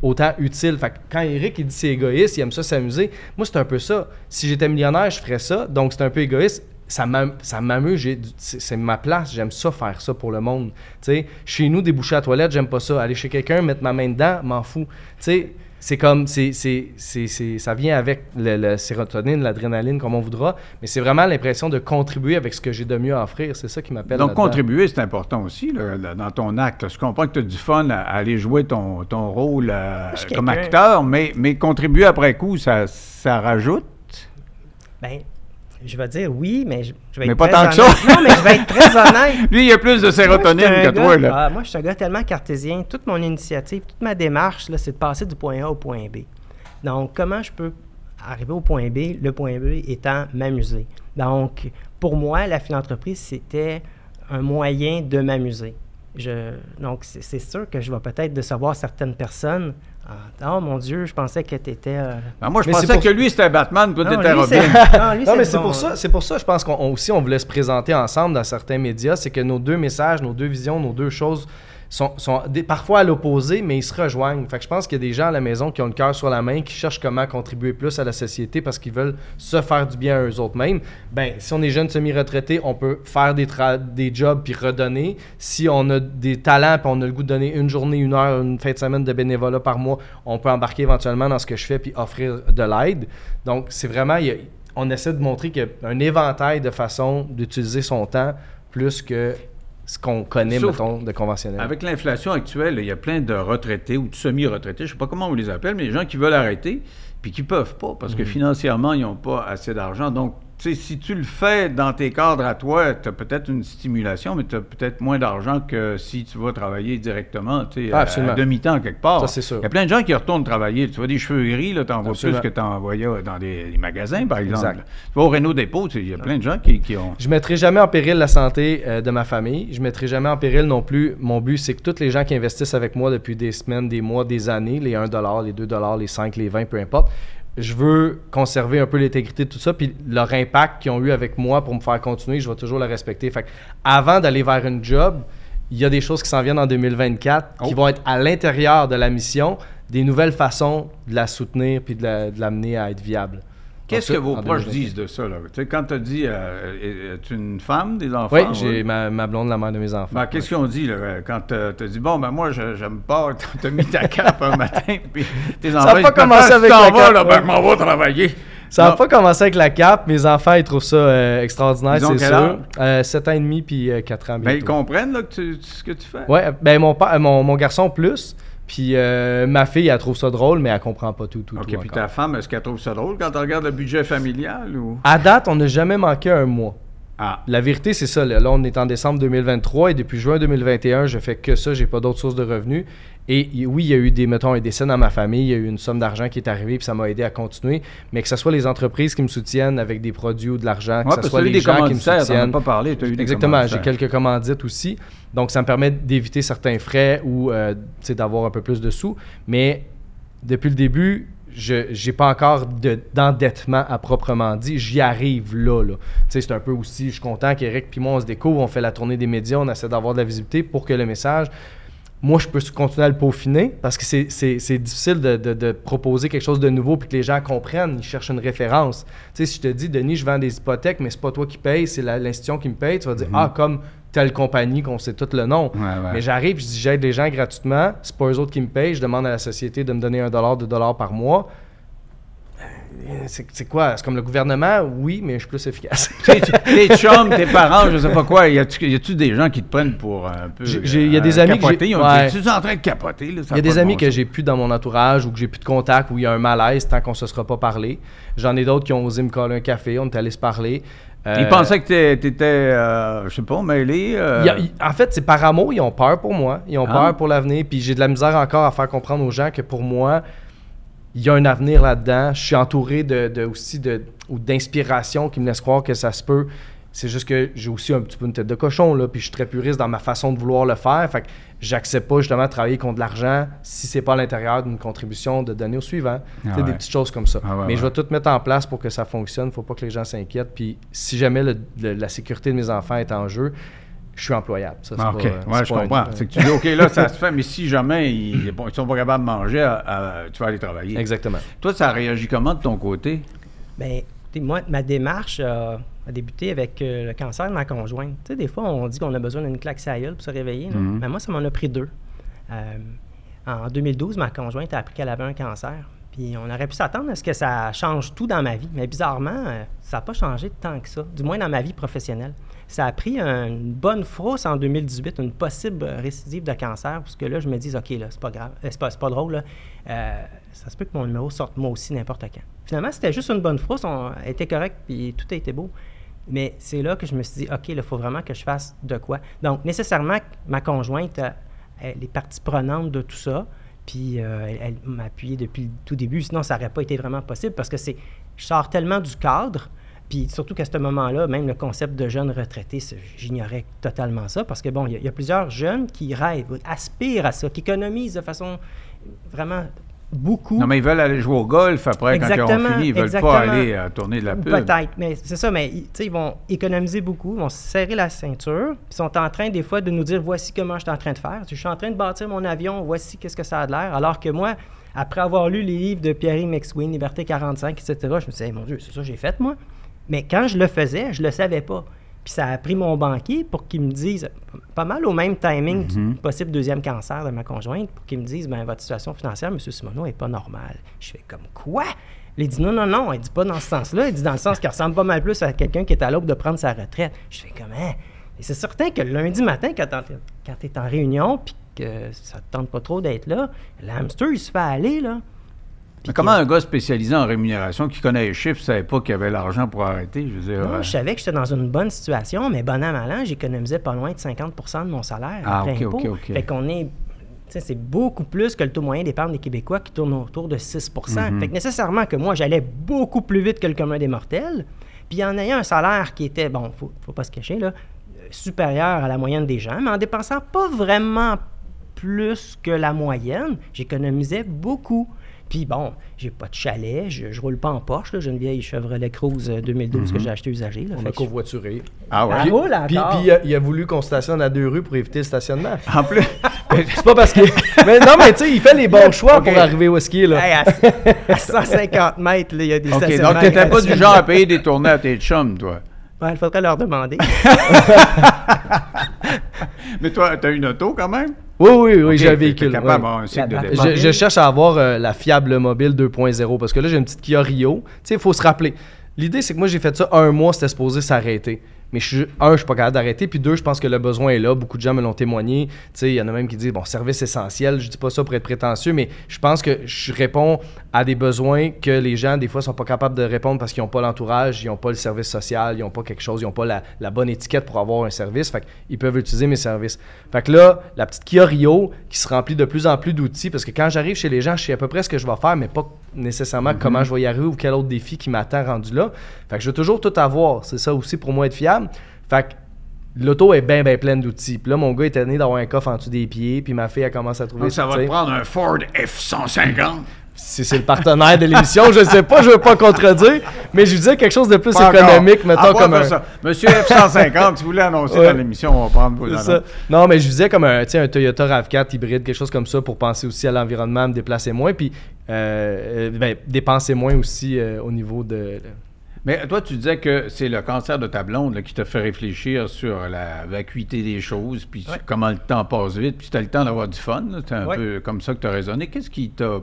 autant utile. Fait que quand Eric il dit c'est égoïste, il aime ça s'amuser, moi c'est un peu ça. Si j'étais millionnaire, je ferais ça. Donc c'est un peu égoïste. Ça m'am- ça m'amuse, c'est ma place, j'aime ça faire ça pour le monde. Tu sais, chez nous déboucher à la toilette, j'aime pas ça. Aller chez quelqu'un, mettre ma main dedans, m'en fous. Tu sais, c'est comme c'est c'est- c'est- c'est- ça vient avec le, le sérotonine, l'adrénaline comme on voudra, mais c'est vraiment l'impression de contribuer avec ce que j'ai de mieux à offrir, c'est ça qui m'appelle Donc, là-dedans. contribuer, c'est important aussi là, là, dans ton acte. Je comprends que tu as du fun à, à aller jouer ton, ton rôle euh, comme acteur, mais, mais contribuer après coup, ça, ça rajoute? Ben, je vais dire oui, mais je, je vais Mais être pas très tant que ça. honnête. Non, mais je vais être très [laughs] honnête. Lui, il y a plus de sérotonine Moi, que toi. Là. ah, moi, je suis un gars tellement cartésien. Toute mon initiative, toute ma démarche, là, c'est de passer du point A au point B. Donc, comment je peux arriver au point B, le point B étant m'amuser? Donc, pour moi, la philanthropie, c'était un moyen de m'amuser. Donc, c'est c'est sûr que je vais peut-être décevoir certaines personnes. Ah, oh mon Dieu, je pensais que tu étais. Ben, moi, je Mais c'est pensais pour- que lui, c'était Batman, toi, t'étais Robin. c'est- [laughs] non, lui, Non, c'est mais le c'est bon, pour hein. ça, c'est pour ça, je pense qu'on on- aussi on voulait se présenter ensemble dans certains médias, c'est que nos deux messages, nos deux visions, nos deux choses sont, parfois à l'opposé, mais ils se rejoignent. Fait que je pense qu'il y a des gens à la maison qui ont le cœur sur la main, qui cherchent comment contribuer plus à la société parce qu'ils veulent se faire du bien à eux autres mêmes. Ben, si on est jeune semi-retraité, on peut faire des, des jobs puis redonner. Si on a des talents puis on a le goût de donner une journée, une heure, une fin de semaine de bénévolat par mois, on peut embarquer éventuellement dans ce que je fais puis offrir de l'aide. Donc, c'est vraiment, on essaie de montrer qu'il y a un éventail de façons d'utiliser son temps plus que ce qu'on connaît, Sauf mettons, de conventionnel. Avec l'inflation actuelle, il y a plein de retraités ou de semi-retraités, je ne sais pas comment on les appelle, mais des gens qui veulent arrêter puis qui ne peuvent pas parce que Mhm. financièrement, ils n'ont pas assez d'argent. Donc, sais, si tu le fais dans tes cadres à toi, tu as peut-être une stimulation, mais tu as peut-être moins d'argent que si tu vas travailler directement, tu sais, Ah, à- demi-temps quelque part. Ça, c'est sûr. Il y a plein de gens qui retournent travailler. Tu vois des cheveux gris, tu en vois plus que tu en voyais dans des, des magasins, par exemple. Exact. Tu vas au Renault Dépôt, il y a plein de gens qui, qui ont... Je mettrai jamais en péril la santé euh, de ma famille. Je mettrai jamais en péril non plus. Mon but, c'est que tous les gens qui investissent avec moi depuis des semaines, des mois, des années, les 1 les 2 les 5, les 20, peu importe, je veux conserver un peu l'intégrité de tout ça. Puis leur impact qu'ils ont eu avec moi pour me faire continuer, je vais toujours le respecter. Fait avant d'aller vers une job, il y a des choses qui s'en viennent en 2024 qui Oh. vont être à l'intérieur de la mission, des nouvelles façons de la soutenir puis de la- de l'amener à être viable. Qu'est-ce que vos proches 2024. disent de ça? Là? Quand tu as dit, euh, es-tu une femme, des enfants? Oui, ouais? j'ai ma, ma blonde, la mère de mes enfants. Ben, qu'est-ce qu'ils ont dit là, quand tu as dit, bon, ben moi, je- j'aime pas, [laughs] tu as mis ta cape un matin, puis tes enfants, a pas ils disent, commencé avec la vas, cape, là, ben, ouais. je m'en vais travailler. Ça n'a pas commencé avec la cape. Mes enfants, ils trouvent ça euh, extraordinaire, c'est sûr. âge? Euh, 7 ans et demi puis 4 ans Ben, ils comprennent là, que tu- ce que tu fais. ouais, ben mon, mon, mon garçon plus. Puis euh, ma fille, elle trouve ça drôle, mais elle comprend pas tout, tout, OK, tout puis encore. ta femme, est-ce qu'elle trouve ça drôle quand tu regardes le budget familial ou... À date, on n'a jamais manqué un mois. Ah, La vérité, c'est ça. Là, Là, on est en décembre 2023 et depuis juin 2021, je fais que ça. J'ai pas d'autres sources de revenus. Et oui, il y a eu des, mettons, un décès dans ma famille. Il y a eu une somme d'argent qui est arrivée puis ça m'a aidé à continuer. Mais que ce soit les entreprises qui me soutiennent avec des produits ou de l'argent, que ce soit les des gens qui me soutiennent. pas parlé, tu as eu des Exactement, j'ai quelques commandites aussi. Donc, ça me permet d'éviter certains frais ou euh, d'avoir un peu plus de sous. Mais depuis le début, je n'ai pas encore de- d'endettement à proprement dit. J'y arrive là. là. Tu sais, C'est un peu aussi, je suis content qu'Éric puis moi, on se découvre, on fait la tournée des médias, on essaie d'avoir de la visibilité pour que le message moi, je peux continuer à le peaufiner parce que c'est- difficile de, de- de proposer quelque chose de nouveau puis que les gens comprennent, ils cherchent une référence. Tu sais, si je te dis, Denis, je vends des hypothèques, mais c'est pas toi qui paye, c'est l'institution qui me paye, tu vas dire, ah, comme telle compagnie qu'on sait tout le nom. Ouais, ouais. Mais j'arrive, je dis, j'aide les gens gratuitement, c'est pas eux autres qui me payent, je demande à la société de me donner un dollar, deux dollars par mois. C'est c'est quoi? C'est comme le gouvernement? Oui, mais je suis plus efficace. [laughs] Tes [laughs] chums, tes parents, je sais pas quoi, y a-tu des gens qui te prennent pour un peu. J'ai- y a des euh, amis que capoter? j'ai- Ils ont ouais. dit, Tu es en train de capoter, Il y a des de amis que j'ai plus dans mon entourage ou que j'ai plus de contact, où il y a un malaise tant qu'on se sera pas parlé. J'en ai d'autres qui ont osé me coller un café, on est allé se parler. Euh, Ils pensaient que tu étais, euh, je sais pas, mêlé. euh, il il- en fait, c'est par amour, ils ont peur pour moi, ils ont Ah. peur pour l'avenir, puis j'ai de la misère encore à faire comprendre aux gens que pour moi, il y a un avenir là-dedans. Je suis entouré de, de- aussi de, ou d'inspiration qui me laisse croire que ça se peut. C'est juste que j'ai aussi un petit peu une tête de cochon, là, puis je suis très puriste dans ma façon de vouloir le faire. Fait que j'accepte pas justement de travailler contre de l'argent si c'est pas à l'intérieur d'une contribution de donner au suivant. Ah Des petites choses comme ça. Ah ouais, Mais je vais tout mettre en place pour que ça fonctionne. Faut pas que les gens s'inquiètent. Puis si jamais le- le- la sécurité de mes enfants est en jeu, je suis employable. Ça, c'est Ah, pas- OK, c'est ouais, je pas comprends. C'est que tu dis, OK, là, ça se fait, mais si jamais ils, ils sont pas capables de manger, euh, euh, tu vas aller travailler. Exactement. Toi, ça a réagi comment de ton côté? Ben, tu sais, moi, ma démarche euh, a débuté avec euh, le cancer de ma conjointe. Tu sais, des fois, on dit qu'on a besoin d'une claque gueule pour se réveiller. là. Mhm. Mais moi, ça m'en a pris deux. Euh, en 2012, ma conjointe a appris qu'elle avait un cancer. Puis on aurait pu s'attendre à ce que ça change tout dans ma vie. Mais bizarrement, euh, ça n'a pas changé tant que ça, du moins dans ma vie professionnelle. Ça a pris un- une bonne frousse en 2018, une possible récidive de cancer, parce que là, je me dis, OK, là, c'est pas grave, euh, c'est pas, pas drôle, là. Euh, ça se peut que mon numéro sorte moi aussi n'importe quand. Finalement, c'était juste une bonne frousse, on était correct, puis tout a été beau. Mais c'est là que je me suis dit, OK, il faut vraiment que je fasse de quoi. Donc, nécessairement, ma conjointe, euh, elle est partie prenante de tout ça. Puis elle, elle m'a appuyé depuis le tout début. Sinon, ça n'aurait pas été vraiment possible parce que c'est, je sors tellement du cadre. Puis surtout qu'à ce moment-là, même le concept de jeune retraité, j'ignorais totalement ça parce que, bon, il y a- il y, a plusieurs jeunes qui rêvent, aspirent à ça, qui économisent de façon vraiment beaucoup. Non, mais ils veulent aller jouer au golf après, quand ils Exactement, ont fini. Ils veulent exactement. pas aller euh, tourner de la pub. Peut-être, mais c'est ça, mais ils- tu sais, ils vont économiser beaucoup, ils vont se serrer la ceinture, puis ils sont en train des fois de nous dire voici comment je suis en train de faire. Je suis en train de bâtir mon avion, voici qu'est-ce que ça a de l'air. Alors que moi, après avoir lu les livres de Pierre McSween, Liberté 45, etc., je me dit, Hey, mon Dieu, c'est ça que j'ai fait, moi. Mais quand je le faisais, je le savais pas. Puis ça a pris mon banquier pour qu'il me dise, pas mal au même timing du possible deuxième cancer de ma conjointe, pour qu'il me dise, ben votre situation financière, M. Simoneau, est pas normale. Je fais comme quoi? Il dit non, non, non, il dit pas dans ce sens-là, il dit dans le sens qu'il ressemble pas mal plus à quelqu'un qui est à l'aube de prendre sa retraite. Je fais comme, hein? Et c'est certain que le lundi matin, quand tu es en réunion, puis que ça te tente pas trop d'être là, l'hamster, il se fait aller, là. Mais comment un gars spécialisé en rémunération qui connaît les chiffres ne savait pas qu'il y avait l'argent pour arrêter? Je veux dire, Non, euh, je savais que j'étais dans une bonne situation, mais bon an, mal an, j'économisais pas loin de 50% de mon salaire Ah, après impôt. Fait qu'on est... tu sais, C'est beaucoup plus que le taux moyen d'épargne des Québécois qui tourne autour de 6 Mm-hmm. Fait que nécessairement que moi, j'allais beaucoup plus vite que le commun des mortels. Puis en ayant un salaire qui était, bon, faut, faut pas se cacher, là, euh, supérieur à la moyenne des gens, mais en dépensant pas vraiment plus que la moyenne, j'économisais beaucoup. Puis bon, j'ai pas de chalet, je, je roule pas en Porsche, là, j'ai une vieille Chevrolet Cruze euh, 2012 que j'ai acheté usagée. là. On a covoituré. Ah ouais? Ah, Puis, roule puis, il, a, il a voulu qu'on stationne à deux rues pour éviter le stationnement. En plus, [laughs] C'est pas parce que. mais non, mais tu sais, il fait les bons choix pour arriver où est-ce qu'il est, là. Hey, à, à 150 mètres, là, il y a des OK, stationnements donc tu n'étais pas du genre à payer des tournées à tes chums, toi? Ouais, il faudrait leur demander. [laughs] Mais toi, tu as une auto quand même? Oui, oui, oui, j'ai un véhicule. capable ouais. d'avoir un cycle de La- dépense. Je, je cherche à avoir euh, la fiable mobile 2.0 parce que là, j'ai une petite Kia Rio. Tu sais, il faut se rappeler. L'idée, c'est que moi, j'ai fait ça un mois, c'était supposé s'arrêter. Mais je suis, un, je suis pas capable d'arrêter. Puis deux, je pense que le besoin est là. Beaucoup de gens me l'ont témoigné. Il y en a même qui disent, bon, service essentiel. Je dis pas ça pour être prétentieux, mais je pense que je réponds à des besoins que les gens, des fois, sont pas capables de répondre parce qu'ils n'ont pas l'entourage, ils n'ont pas le service social, ils n'ont pas quelque chose, ils n'ont pas la, bonne étiquette pour avoir un service. Fait peuvent utiliser mes services. Fait que là, la petite Kia qui se remplit de plus en plus d'outils parce que quand j'arrive chez les gens, je sais à peu près ce que je vais faire, mais pas nécessairement comment je vais y arriver ou quel autre défi qui m'attend rendu là. Fait que je veux toujours tout avoir. C'est ça aussi pour moi être fiable. Fait que l'auto est bien, bien pleine d'outils. Puis là, mon gars était né d'avoir un coffre en dessous des pieds, puis ma fille a commencé à trouver Donc, ça va te prendre un Ford F-150. Si c'est le partenaire de l'émission, je sais pas, je veux pas contredire, mais je disais quelque chose de plus Pas encore. économique, mettons comme faire un. ça. Monsieur F-150, si vous voulez annoncer Ouais. dans l'émission, on va prendre vos annonces. Non, mais je disais comme un, un Toyota RAV4 hybride, quelque chose comme ça pour penser aussi à l'environnement, me déplacer moins, puis euh, euh, ben, dépenser moins aussi euh, au niveau de. Mais toi, tu disais que c'est le cancer de ta blonde là, qui t'a fait réfléchir sur la vacuité des choses, puis Ouais. comment le temps passe vite, puis tu as le temps d'avoir du fun. C'est un Ouais. peu comme ça que tu as raisonné. Qu'est-ce qui t'a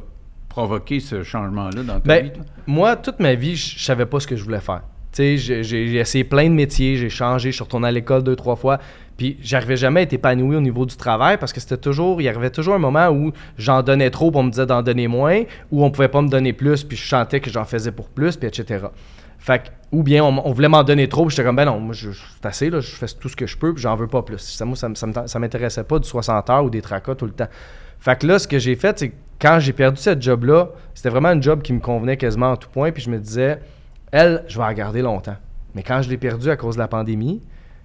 provoqué ce changement-là dans ta Ben, vie? toi? moi, toute ma vie, je savais pas ce que je voulais faire. J'ai- essayé plein de métiers, j'ai changé, je suis retourné à l'école deux, trois fois. Puis j'arrivais jamais à être épanoui au niveau du travail parce que c'était toujours, il y arrivait toujours un moment où j'en donnais trop, puis on me disait d'en donner moins, ou on pouvait pas me donner plus, puis je sentais que j'en faisais pour plus, puis etc. Fait que, ou bien on, voulait m'en donner trop, puis j'étais comme, ben non, moi, je, je- c'est assez, là, je fais tout ce que je peux, puis j'en veux pas plus. Ça, moi, ça, me- ça me- ça m'intéressait pas du 60 heures ou des tracas tout le temps. Fait que là, ce que j'ai fait, c'est quand j'ai perdu cette job-là, c'était vraiment un job qui me convenait quasiment en tout point, puis je me disais, elle, je vais la garder longtemps. Mais quand je l'ai perdue à cause de la pandémie,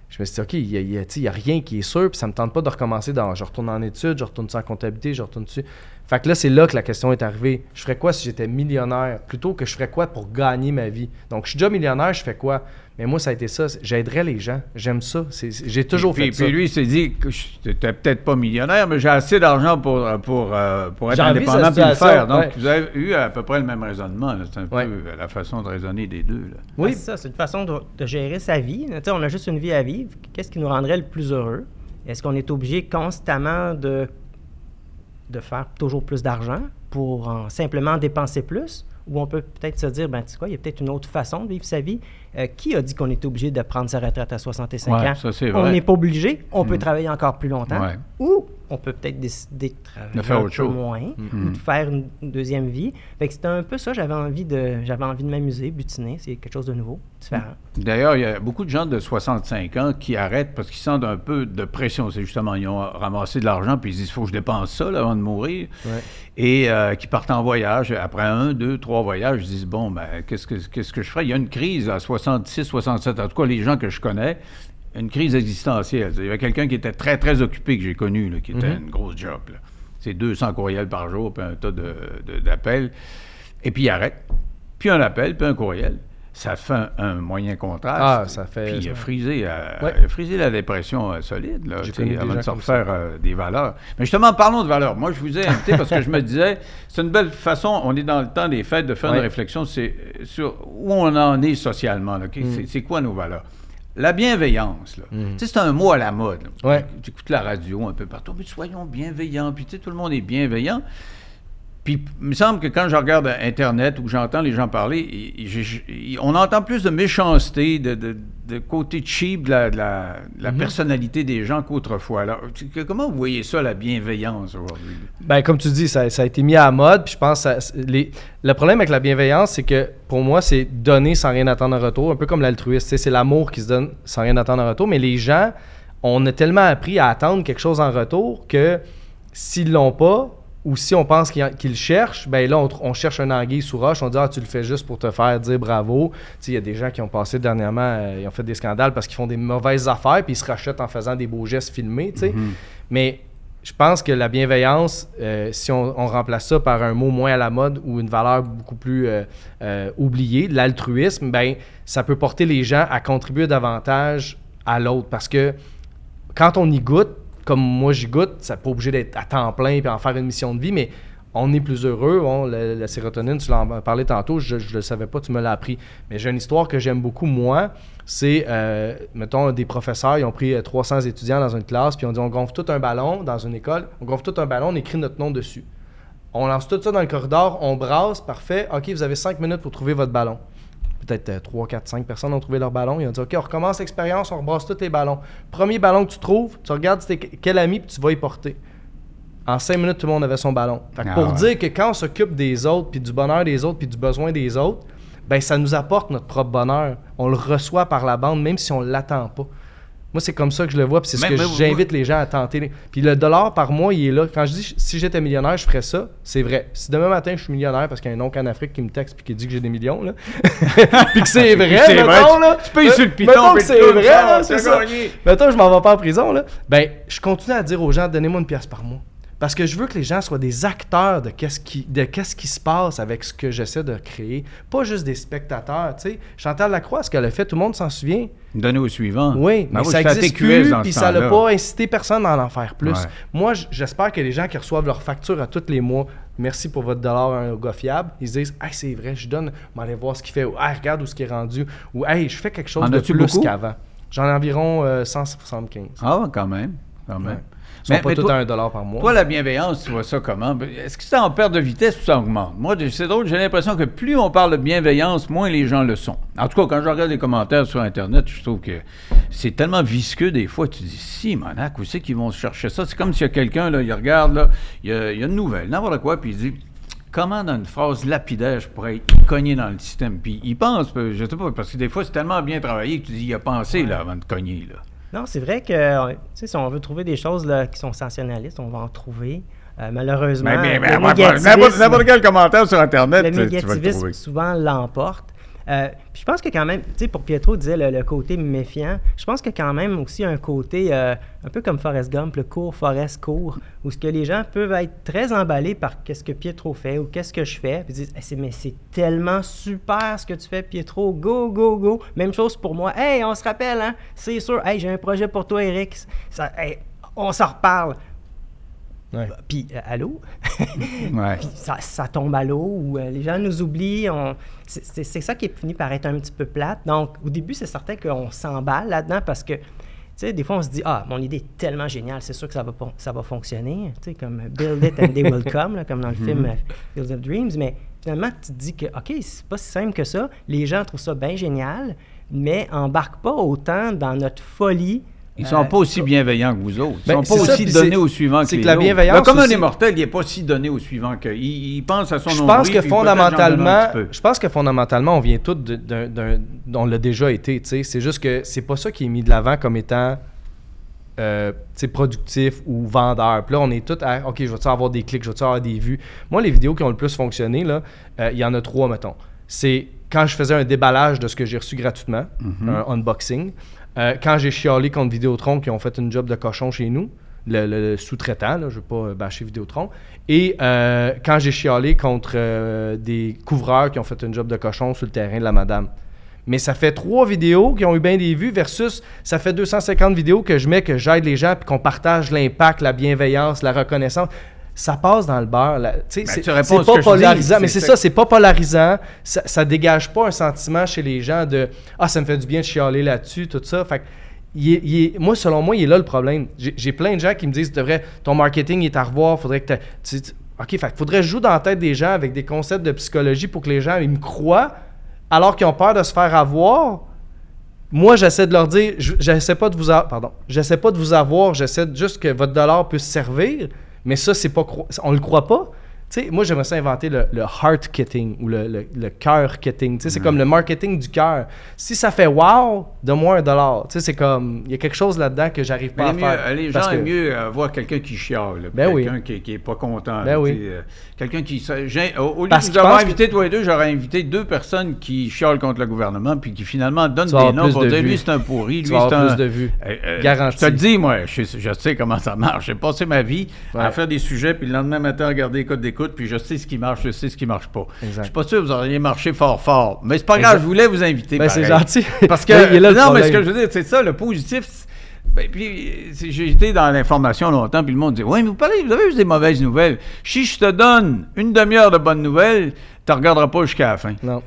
je me suis dit, OK, il n'y a, a rien qui est sûr, puis ça me tente pas de recommencer dans. Je retourne en études, je retourne en comptabilité, je retourne dessus. Fait que là, c'est là que la question est arrivée. Je ferais quoi si j'étais millionnaire? Plutôt que je ferais quoi pour gagner ma vie? Donc, je suis déjà millionnaire, je fais quoi? Mais moi, ça a été ça. J'aiderais les gens. J'aime ça. J'ai toujours puis, fait puis ça. lui, il s'est dit que je n'étais peut-être pas millionnaire, mais j'ai assez d'argent pour, pour, euh, pour être indépendant puis le faire. Donc, ouais. vous avez eu à peu près le même raisonnement. C'est un Ouais. peu la façon de raisonner des deux. là. Oui, Oui. c'est ça. C'est une façon de, de gérer sa vie. Tu on a juste une vie à vivre. Qu'est-ce qui nous rendrait le plus heureux? Est-ce qu'on est obligé constamment de, de faire toujours plus d'argent pour en simplement dépenser plus? Ou on peut peut-être se dire, ben, tu sais quoi, il y a peut-être une autre façon de vivre sa vie. Euh, qui a dit qu'on était obligé de prendre sa retraite à 65 Ouais, ans? ça, on n'est pas obligé. On peut Mm. travailler encore plus longtemps. Ouais. Ou on peut peut-être décider de travailler De faire un autre peu chose. moins, Mm. ou de faire une une deuxième vie. Fait que c'était un peu ça. J'avais envie de, j'avais envie de m'amuser, butiner. C'est quelque chose de nouveau, différent. D'ailleurs, il y a beaucoup de gens de 65 ans qui arrêtent parce qu'ils sentent un peu de pression. C'est justement, ils ont ramassé de l'argent puis ils se disent, il faut que je dépense ça là, avant de mourir. Ouais. Et euh, qui partent en voyage. Après un, deux, trois voyages, ils se disent, bon, ben, qu'est-ce que, qu'est-ce que je ferais? Il y a une crise à 66, 67, en tout cas, les gens que je connais, une crise existentielle. Il y avait quelqu'un qui était très, très occupé que j'ai connu, là, qui était Mhm. une grosse job. C'est 200 courriels par jour, puis un tas de, de- d'appels. Et puis il arrête. Puis un appel, puis un courriel. Ça fait un, un moyen contraste. Ah, ça fait- Puis il a frisé, euh, Ouais. il a frisé la dépression euh, solide, là, tu avant de se refaire euh, des valeurs. Mais justement, parlons de valeurs. Moi, je vous ai invité parce que je me disais, [laughs] c'est une belle façon, on est dans le temps des fêtes, de faire Ouais. une réflexion sur où on en est socialement. là, ok? Mm. C'est, quoi nos valeurs? La bienveillance, là. Mm. Tu sais, c'est un mot à la mode. Ouais. J'écoute la radio un peu partout, mais soyons bienveillants. Puis, tu sais, tout le monde est bienveillant. Puis, il me semble que quand je regarde Internet ou j'entends les gens parler, on entend plus de méchanceté, de, de- de côté cheap de la, de Mhm. personnalité des gens qu'autrefois. Alors, que- comment vous voyez ça, la bienveillance aujourd'hui? Ben, comme tu dis, ça, ça a été mis à la mode. Puis je pense que ça- les- le problème avec la bienveillance, c'est que pour moi, c'est donner sans rien attendre en retour. Un peu comme sais, C'est l'amour qui se donne sans rien attendre en retour. Mais les gens, on a tellement appris à attendre quelque chose en retour que s'ils l'ont pas, ou si on pense le cherchent, ben là, on, on cherche un anguille sous roche. On dit, ah, tu le fais juste pour te faire dire bravo. Tu sais, Il y a des gens qui ont passé dernièrement, euh, ils ont fait des scandales parce qu'ils font des mauvaises affaires, puis ils se rachètent en faisant des beaux gestes filmés. sais. Mais je pense que la bienveillance, euh, si on, on remplace ça par un mot moins à la mode ou une valeur beaucoup plus euh, euh, oubliée, l'altruisme, ben ça peut porter les gens à contribuer davantage à l'autre. Parce que quand on y goûte, comme moi j'y goûte, ça n'est pas obligé d'être à temps plein et en faire une mission de vie, mais on est plus heureux. On, la, sérotonine, tu l'en parlais tantôt, je ne le savais pas, tu me l'as appris. Mais j'ai une histoire que j'aime beaucoup, moi. C'est, euh, mettons, des professeurs, ils ont pris euh, 300 étudiants dans une classe, puis on dit on gonfle tout un ballon dans une école, on gonfle tout un ballon, on écrit notre nom dessus. On lance tout ça dans le corridor, on brasse, parfait. OK, vous avez 5 minutes pour trouver votre ballon. Peut-être 3, 4, 5 personnes ont trouvé leur ballon. Ils ont dit OK, on recommence l'expérience, on rebrasse tous les ballons. Premier ballon que tu trouves, tu regardes quel ami, puis tu vas y porter. En 5 minutes, tout le monde avait son ballon. Fait que Ah pour ouais. dire que quand on s'occupe des autres, puis du bonheur des autres, puis du besoin des autres, ben ça nous apporte notre propre bonheur. On le reçoit par la bande, même si on ne l'attend pas. Moi, c'est comme ça que je le vois, puis c'est ce Mais- que j'invite les gens à tenter. Puis le dollar par mois, il est là. Quand je dis si j'étais millionnaire, je ferais ça, c'est vrai. Si demain matin, je suis millionnaire parce qu'il y a un oncle en Afrique qui me texte puis qui dit que j'ai des millions, là, [laughs] puis que c'est [laughs] vrai, c'est mettons, vrai, là, tu payes sur le piton, mettons que c'est vrai, là, c'est ça. Mettons, je m'en vais pas en prison, là. Ben, je continue à dire aux gens, donnez-moi une pièce par mois. Parce que je veux que les gens soient des acteurs de qu'est-ce qui, de qu'est-ce qui se passe avec ce que j'essaie de créer. Pas juste des spectateurs, tu sais. Chantal Lacroix, ce qu'elle a fait, tout le monde s'en souvient. Donner au suivant. Oui, Ben mais moi, ça je fais existe TQS plus, puis ça n'a pas incité personne à en faire plus. Ouais. Moi, j'espère que les gens qui reçoivent leur facture à tous les mois, merci pour votre dollar à un gars fiable, ils se disent « Hey, c'est vrai, je donne, on va aller voir ce qu'il fait. » ou « Hey, regarde où ce qui est rendu. » ou « Hey, je fais quelque chose En de plus qu'avant. » J'en ai environ euh, 175. Ah, quand même. quand même. Sont pas tous à un dollar par mois. Toi, la bienveillance, tu vois ça comment? Est-ce que c'est en perte de vitesse ou ça augmente? Moi, c'est drôle, j'ai l'impression que plus on parle de bienveillance, moins les gens le sont. En tout cas, quand je regarde les commentaires sur Internet, je trouve que c'est tellement visqueux des fois. Tu dis, si, Monac, où c'est qu'ils vont chercher ça? C'est comme s'il y a quelqu'un, là, il regarde, là, il y a, il y a une nouvelle, n'importe quoi, puis il dit, comment dans une phrase lapidaire je pourrais cogner dans le système? Puis il pense, je sais pas, parce que des fois c'est tellement bien travaillé que tu dis, il a pensé là, avant de cogner. Là. Non, c'est vrai que si on veut trouver des choses là, qui sont sensationnalistes, on va en trouver. Euh, malheureusement, n'importe quel commentaire sur Internet, le négativisme souvent l'emporte. Euh, puis je pense que quand même, tu sais, pour Pietro disait le, côté méfiant, je pense que quand même aussi un côté euh, un peu comme Forrest Gump, le court Forrest court, où ce que les gens peuvent être très emballés par qu'est-ce que Pietro fait ou qu'est-ce que je fais, puis disent mais c'est tellement super ce que tu fais Pietro, go go go. Même chose pour moi. Hey, on se rappelle hein, c'est sûr. Hey, j'ai un projet pour toi Eric. Ça, on s'en reparle. Puis, euh, allô? [laughs] Puis ça, tombe à l'eau ou euh, les gens nous oublient. C'est ça qui est fini par être un petit peu plate. Donc, au début, c'est certain qu'on s'emballe là-dedans parce que, tu sais, des fois, on se dit, ah, mon idée est tellement géniale, c'est sûr que ça va, ça va fonctionner. Tu sais, comme Build it and they will [laughs] come, comme dans le film mhm. euh, Fields of Dreams. Mais finalement, tu te dis que, OK, c'est pas si simple que ça. Les gens trouvent ça bien génial, mais embarquent pas autant dans notre folie ils ne sont pas aussi bienveillants que vous autres. Ils ne ben, sont pas aussi donnés au suivant que, que la bienveillance. comme un immortel, il n'est pas si donné au suivant que. Il, pense à son je pense que fondamentalement, Je pense que fondamentalement, on vient tous d'un. On l'a déjà été. C'est juste que c'est pas ça qui est mis de l'avant comme étant. Euh, productif ou vendeur. Puis là, on est tous à OK, je vais avoir des clics, je vais avoir des vues? Moi, les vidéos qui ont le plus fonctionné, là, euh, il y en a trois, mettons. C'est quand je faisais un déballage de ce que j'ai reçu gratuitement, mm-hmm. un unboxing. Euh, quand j'ai chialé contre Vidéotron qui ont fait une job de cochon chez nous, le, sous-traitant, je ne veux pas euh, bâcher Vidéotron, et euh, quand j'ai chialé contre des couvreurs qui ont fait une job de cochon sur le terrain de la madame. Mais ça fait trois vidéos qui ont eu bien des vues versus ça fait 250 vidéos que je mets, que j'aide les gens, puis qu'on partage l'impact, la bienveillance, la reconnaissance ça passe dans le beurre. Ben, c'est pas polarisant, mais c'est ça, c'est pas polarisant. Ça, ça dégage pas un sentiment chez les gens de Ah, ça me fait du bien de chialer là-dessus, tout ça. Fait moi, selon moi, il est là le problème. J'ai plein de gens qui me disent devrais, ton marketing est à revoir, faudrait que tu. OK, fait faudrait jouer dans la tête des gens avec des concepts de psychologie pour que les gens ils me croient, alors qu'ils ont peur de se faire avoir. Moi, j'essaie de leur dire, j'essaie pas de vous pardon, j'essaie pas de vous avoir, j'essaie juste que votre dollar puisse servir. Mais ça, c'est pas on le croit pas. Sais, moi, j'aimerais ça inventer le, le heart kitting ou le, le, cœur kitting. C'est comme le marketing du cœur. Si ça fait wow, donne-moi un dollar. C'est comme, il y a quelque chose là-dedans que j'arrive pas à faire. Les gens aiment mieux euh, voir quelqu'un qui chiale, ben quelqu'un qui, qui est pas content. Ben oui. Euh, quelqu'un qui. Au, lieu de vous avoir invité, toi et deux, j'aurais invité deux personnes qui chialent contre le gouvernement puis qui finalement donnent des noms pour dire lui, c'est un pourri, lui, c'est un. plus de vues. Euh, Garanti. Je te le dis, moi, je, sais comment ça marche. J'ai passé ma vie à faire des sujets puis le lendemain matin à regarder les codes puis je sais ce qui marche, je sais ce qui marche pas. Je suis pas sûr que vous auriez marché fort fort. Mais c'est pas grave, je voulais vous inviter. Ben, c'est gentil. [laughs] Parce que. non, mais ce que je veux dire, c'est ça, le positif. Ben, puis j'ai été dans l'information longtemps, puis le monde dit Oui, mais vous parlez, vous avez eu des mauvaises nouvelles. Si je te donne une demi-heure de bonnes nouvelles, tu ne regarderas pas jusqu'à la fin. Non.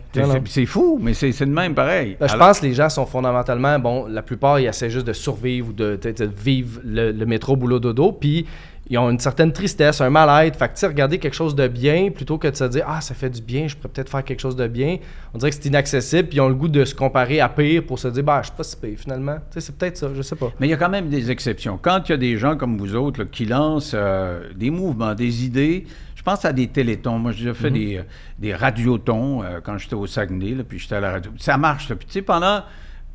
C'est fou, mais c'est de même pareil. Ben, je pense que les gens sont fondamentalement, bon, la plupart, ils essaient juste de survivre ou de, vivre le, le métro boulot dodo, puis ils ont une certaine tristesse, un mal-être. Fait que, tu sais, regarder quelque chose de bien plutôt que de se dire, ah, ça fait du bien, je pourrais peut-être faire quelque chose de bien. On dirait que c'est inaccessible, puis ils ont le goût de se comparer à pire pour se dire, bah, je suis pas si pire finalement. Tu sais, c'est peut-être ça, je sais pas. Mais il y a quand même des exceptions. Quand il y a des gens comme vous autres qui lancent euh, des mouvements, des idées, je pense à des télétons. Moi, j'ai déjà fait mhm. des, euh, des radiotons euh, quand j'étais au Saguenay, puis j'étais à la radio. Ça marche, Puis, tu sais, pendant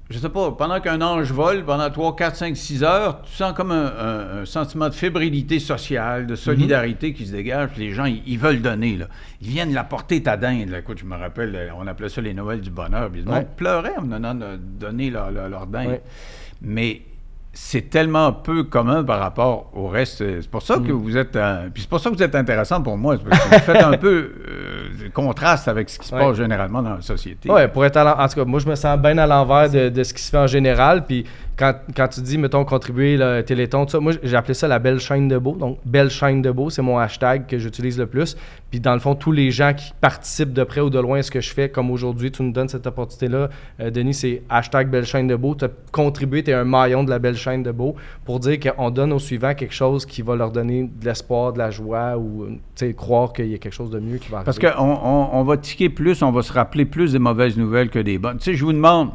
je sais pas, pendant qu'un ange vole, pendant 3, 4, 5, 6 heures, tu sens comme un, sentiment de fébrilité sociale, de solidarité qui se dégage. les gens, ils, veulent donner. Là. Ils viennent l'apporter ta dinde. Écoute, je me rappelle, on appelait ça les Noëls du bonheur. Ils pleuraient en donnant donner leur, leur, dinde. Mais c'est tellement peu commun par rapport au reste. C'est pour ça que mm. vous êtes. puis c'est pour ça que vous êtes intéressant pour moi. Parce que vous faites un [laughs] peu euh, contraste avec ce qui se passe généralement dans la société. Oui, pour être en tout cas, moi je me sens bien à l'envers de, ce qui se fait en général. Puis quand, quand tu dis, mettons, contribuer, le Téléthon, tout ça, moi, j'ai appelé ça la belle chaîne de beau. Donc, belle chaîne de beau, c'est mon hashtag que j'utilise le plus. Puis, dans le fond, tous les gens qui participent de près ou de loin à ce que je fais, comme aujourd'hui, tu nous donnes cette opportunité-là, euh, Denis, c'est hashtag belle chaîne de beau. Tu as contribué, tu es un maillon de la belle chaîne de beau pour dire qu'on donne aux suivants quelque chose qui va leur donner de l'espoir, de la joie ou, sais, croire qu'il y a quelque chose de mieux qui va arriver. Parce qu'on on, on va tiquer plus, on va se rappeler plus des mauvaises nouvelles que des bonnes. Tu sais, je vous demande,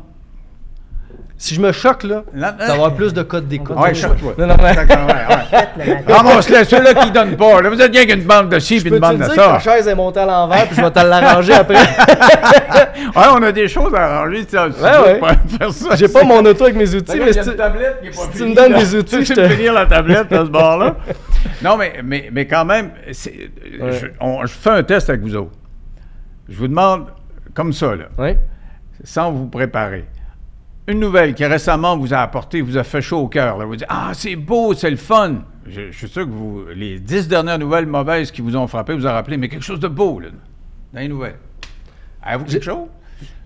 Si je me choque, là, ça va avoir plus de codes d'écoute. Ouais, choque-toi. Non, non, mais- ouais, ouais. Ramasse-le, ceux-là qui donnent pas. Là, vous êtes bien qu'une bande de puis peux une bande de que ta ça. chaise est montée à l'envers, puis je vais te l'arranger après? [laughs] Ouais, on a des choses à arranger. tu ouais. peux faire ça. J'ai pas mon auto avec mes outils, mais si une tu- me donnes des outils, je sais te- finir la tablette à ce [laughs] bord-là. Non, mais, mais, mais quand même, c'est- Ouais. je, fais un test avec vous autres. Je vous demande, comme ça, là, Ouais. sans vous préparer, une nouvelle qui récemment vous a apporté, vous a fait chaud au cœur. Là. Vous dites Ah, c'est beau, c'est le fun. Je, je suis sûr que vous, les dix dernières nouvelles mauvaises qui vous ont frappé, vous ont rappelé, mais quelque chose de beau, là, dans les nouvelles. Avez-vous quelque chose?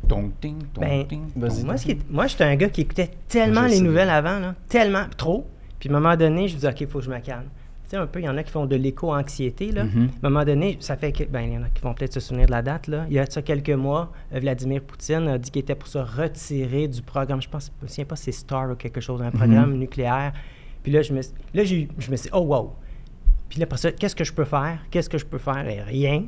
Tong, ting, tong, Ben, ting, vas-y. tong. Moi, qui est- moi, j'étais un gars qui écoutait tellement Je les sais. nouvelles avant, là, tellement, trop. Puis à un moment donné, je me disais, OK, il faut que je me calme. Tu sais, un peu, il y en a qui font de l'éco-anxiété. Là. Mhm. À un moment donné, ça fait que. Ben, il y en a qui vont peut-être se souvenir de la date. Là. Il y a ça quelques mois, euh, Vladimir Poutine a dit qu'il était pour se retirer du programme. Je pense, je me souviens pas si c'est Star ou quelque chose, un programme nucléaire. Puis là, je me, suis- là, je me suis dit, oh, wow. Puis là, après ça, qu'est-ce que je peux faire? Qu'est-ce que je peux faire? Et rien.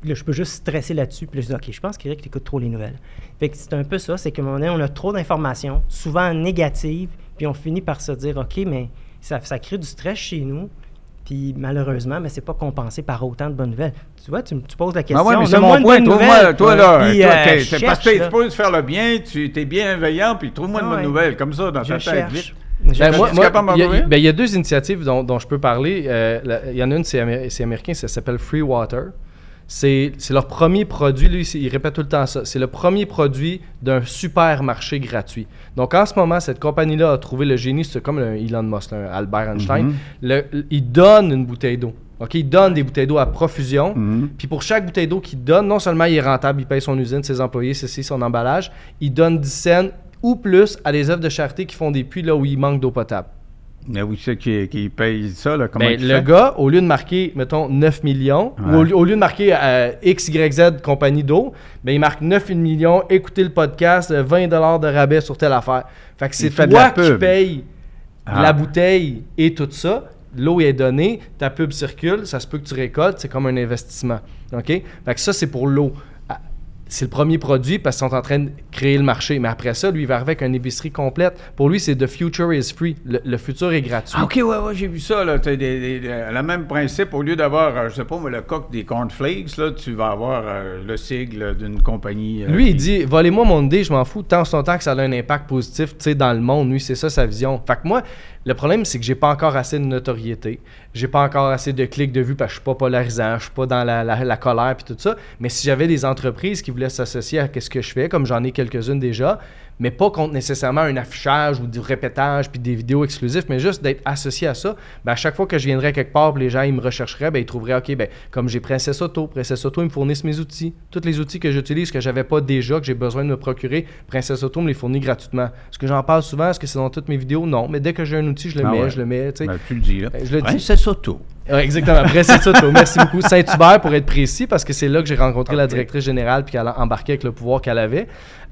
Puis là, je peux juste stresser là-dessus. Puis là, je dis, OK, je pense qu'Éric écoute trop les nouvelles. Fait que c'est un peu ça, c'est qu'à un moment donné, on a trop d'informations, souvent négatives, puis on finit par se dire, OK, mais ça, ça crée du stress chez nous. Puis malheureusement, mais c'est pas compensé par autant de bonnes nouvelles. Tu vois, tu, me- tu poses la question. Ah ouais, mais c'est mon une point. bonne Trouve-moi, toi, là, Puis, toi, euh, parce que là. supposé faire le bien, tu es bienveillant, puis trouve-moi une Ah bonne ouais. nouvelle, comme ça, dans Je ta tête, cherche. vite. Je Ben, cherche. moi, tu il y a- ben, il y a deux initiatives dont, dont je peux parler. Euh, la- Il y en a une, c'est améri- c'est américain, ça s'appelle Free Water. C'est leur premier produit, lui, il répète tout le temps ça. C'est le premier produit d'un supermarché gratuit. Donc en ce moment, cette compagnie-là a trouvé le génie, c'est comme un Elon Musk, un Albert Einstein. Mhm. Le- il donne une bouteille d'eau. OK, il donne des bouteilles d'eau à profusion. Mhm. Puis pour chaque bouteille d'eau qu'il donne, non seulement il est rentable, il paye son usine, ses employés, ceci, son emballage, il donne 10 cents ou plus à des œuvres de charité qui font des puits là où il manque d'eau potable. Mais oui, c'est qui, qui paye ça, là, comment Ben, le fait? gars, au lieu de marquer, mettons, 9 millions, ou au, lieu- au lieu de marquer euh, X, Y, Z compagnie d'eau, ben, il marque 9 millions, écoutez le podcast, euh, 20 de rabais sur telle affaire. Fait que c'est de toi la qui pub. payes Ah. la bouteille et tout ça. L'eau est donnée, ta pub circule, ça se peut que tu récoltes, c'est comme un investissement. OK? Fait que ça, c'est pour l'eau. C'est le premier produit parce qu'ils sont en train de créer le marché. Mais après ça, lui, il va arriver avec une épicerie complète. Pour lui, c'est The future is free. Le, le futur est gratuit. Ah, OK, ouais, ouais, j'ai vu ça, là. T'as des, des- des- le même principe, au lieu d'avoir, euh, je sais pas, moi, le coq des cornflakes, là, tu vas avoir euh, le sigle d'une compagnie. euh, Lui, il dit volez-moi mon idée, je m'en fous, tant son temps que ça a un impact positif tu sais, dans le monde. Lui, c'est ça sa vision. Fait que moi, le problème, c'est que j'ai pas encore assez de notoriété. J'ai pas encore assez de clics de vue parce que je suis pas polarisant, je suis pas dans la, la- la colère puis tout ça. Mais si j'avais des entreprises qui voulaient s'associer à ce que je fais, comme j'en ai quelques-unes déjà, mais pas contre nécessairement un affichage ou du répétage puis des vidéos exclusives, mais juste d'être associé à ça, ben à chaque fois que je viendrais quelque part, les gens ils me rechercheraient, ben ils trouveraient OK, ben comme j'ai Princess Auto, Princess Auto ils me fournissent mes outils, tous les outils que j'utilise que j'avais pas déjà que j'ai besoin de me procurer, Princess Auto me les fournit gratuitement. Est-ce que j'en parle souvent? Est-ce que c'est dans toutes mes vidéos? Non, mais dès que j'ai un outil, je le Ah mets, ouais. je le mets. Ben, tu le dis, là. Ben, je le dis. C'est ça, tout. Ouais, exactement. Princess Auto. Merci beaucoup. Saint-Hubert, pour être précis, parce que c'est là que j'ai rencontré la Ok. directrice générale puis qu'elle a embarqué avec le pouvoir qu'elle avait.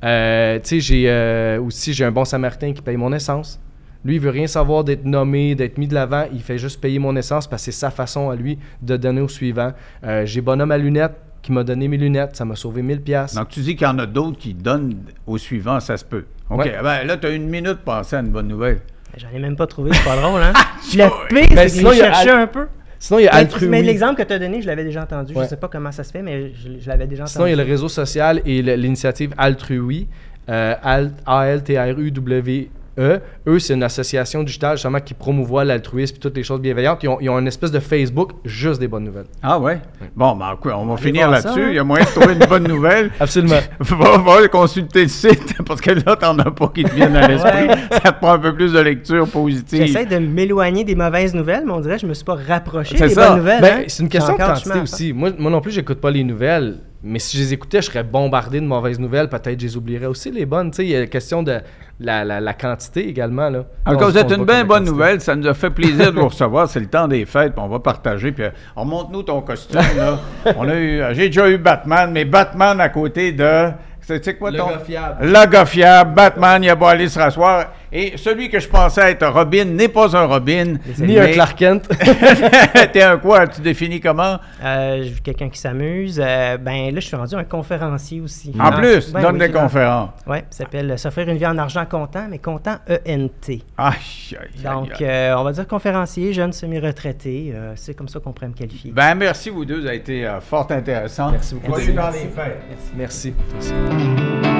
Euh, tu sais, j'ai euh, aussi j'ai un bon Samaritain qui paye mon essence. Lui, il veut rien savoir d'être nommé, d'être mis de l'avant. Il fait juste payer mon essence parce que c'est sa façon à lui de donner au suivant. Euh, j'ai Bonhomme à lunettes qui m'a donné mes lunettes. Ça m'a sauvé 1000 pièces. Donc, tu dis qu'il y en a d'autres qui donnent au suivant, ça se peut. OK, Ouais. ben, là, tu as une minute pour penser à une bonne nouvelle. J'en ai même pas trouvé, c'est pas drôle, hein? [laughs] le pire, Ben, c'est sinon, que il y je a un peu. Sinon, il y a Mais, Altru. mais l'exemple que tu as donné, je l'avais déjà entendu. Ouais. Je sais pas comment ça se fait, mais je, je l'avais déjà entendu. Sinon, il y a le réseau social et l'initiative Altrui, euh, Alt- A-L-T-R-U-W-E. E. Eux, c'est une association digitale justement qui promouvoit l'altruisme et toutes les choses bienveillantes. Ils ont, ils ont une espèce de Facebook, juste des bonnes nouvelles. Ah ouais? Bon, ben, quoi, on va finir là-dessus. hein? Il y a moyen de trouver une bonne nouvelle. [laughs] Absolument. [laughs] va, va consulter le site, [laughs] parce que là, t'en as pas qui te viennent à l'esprit. Ouais. Ça te prend un peu plus de lecture positive. J'essaie de m'éloigner des mauvaises nouvelles, mais on dirait que je me suis pas rapproché C'est des ça. bonnes nouvelles. Ben, hein? c'est une question de quantité aussi. Moi, moi non plus, j'écoute pas les nouvelles. Mais si je les écoutais, je serais bombardé de mauvaises nouvelles. Peut-être je les oublierais aussi, les bonnes. Tu sais, il y a la question de, la, la- la quantité également. Là. En tout On cas, se vous êtes compte une bien bonne nouvelle. Ça nous a fait plaisir de vous [laughs] recevoir. C'est le temps des fêtes, puis on va partager. Puis, euh, remonte-nous ton costume. Là. [laughs] On a eu, j'ai déjà eu Batman, mais Batman à côté de. C'est c'est quoi Le ton. gars fiable. Le gars fiable. Batman, il a beau aller se rasseoir. Et celui que je pensais être Robin n'est pas un Robin. Ni un Clark Kent. [laughs] T'es un quoi? Tu définis comment? Euh, quelqu'un qui s'amuse. Euh, ben là, je suis rendu un conférencier aussi. En plus, Ben donne oui, des conférences. Ouais, ça s'appelle S'offrir une vie en argent comptant, mais comptant ENT. Aïe, aïe, aïe, Donc, aïe. euh, on va dire conférencier, jeune semi-retraité. euh, c'est comme ça qu'on pourrait me qualifier. Ben, merci, vous deux. Ça a été euh, fort intéressant. Merci beaucoup, les fêtes. Merci. Merci.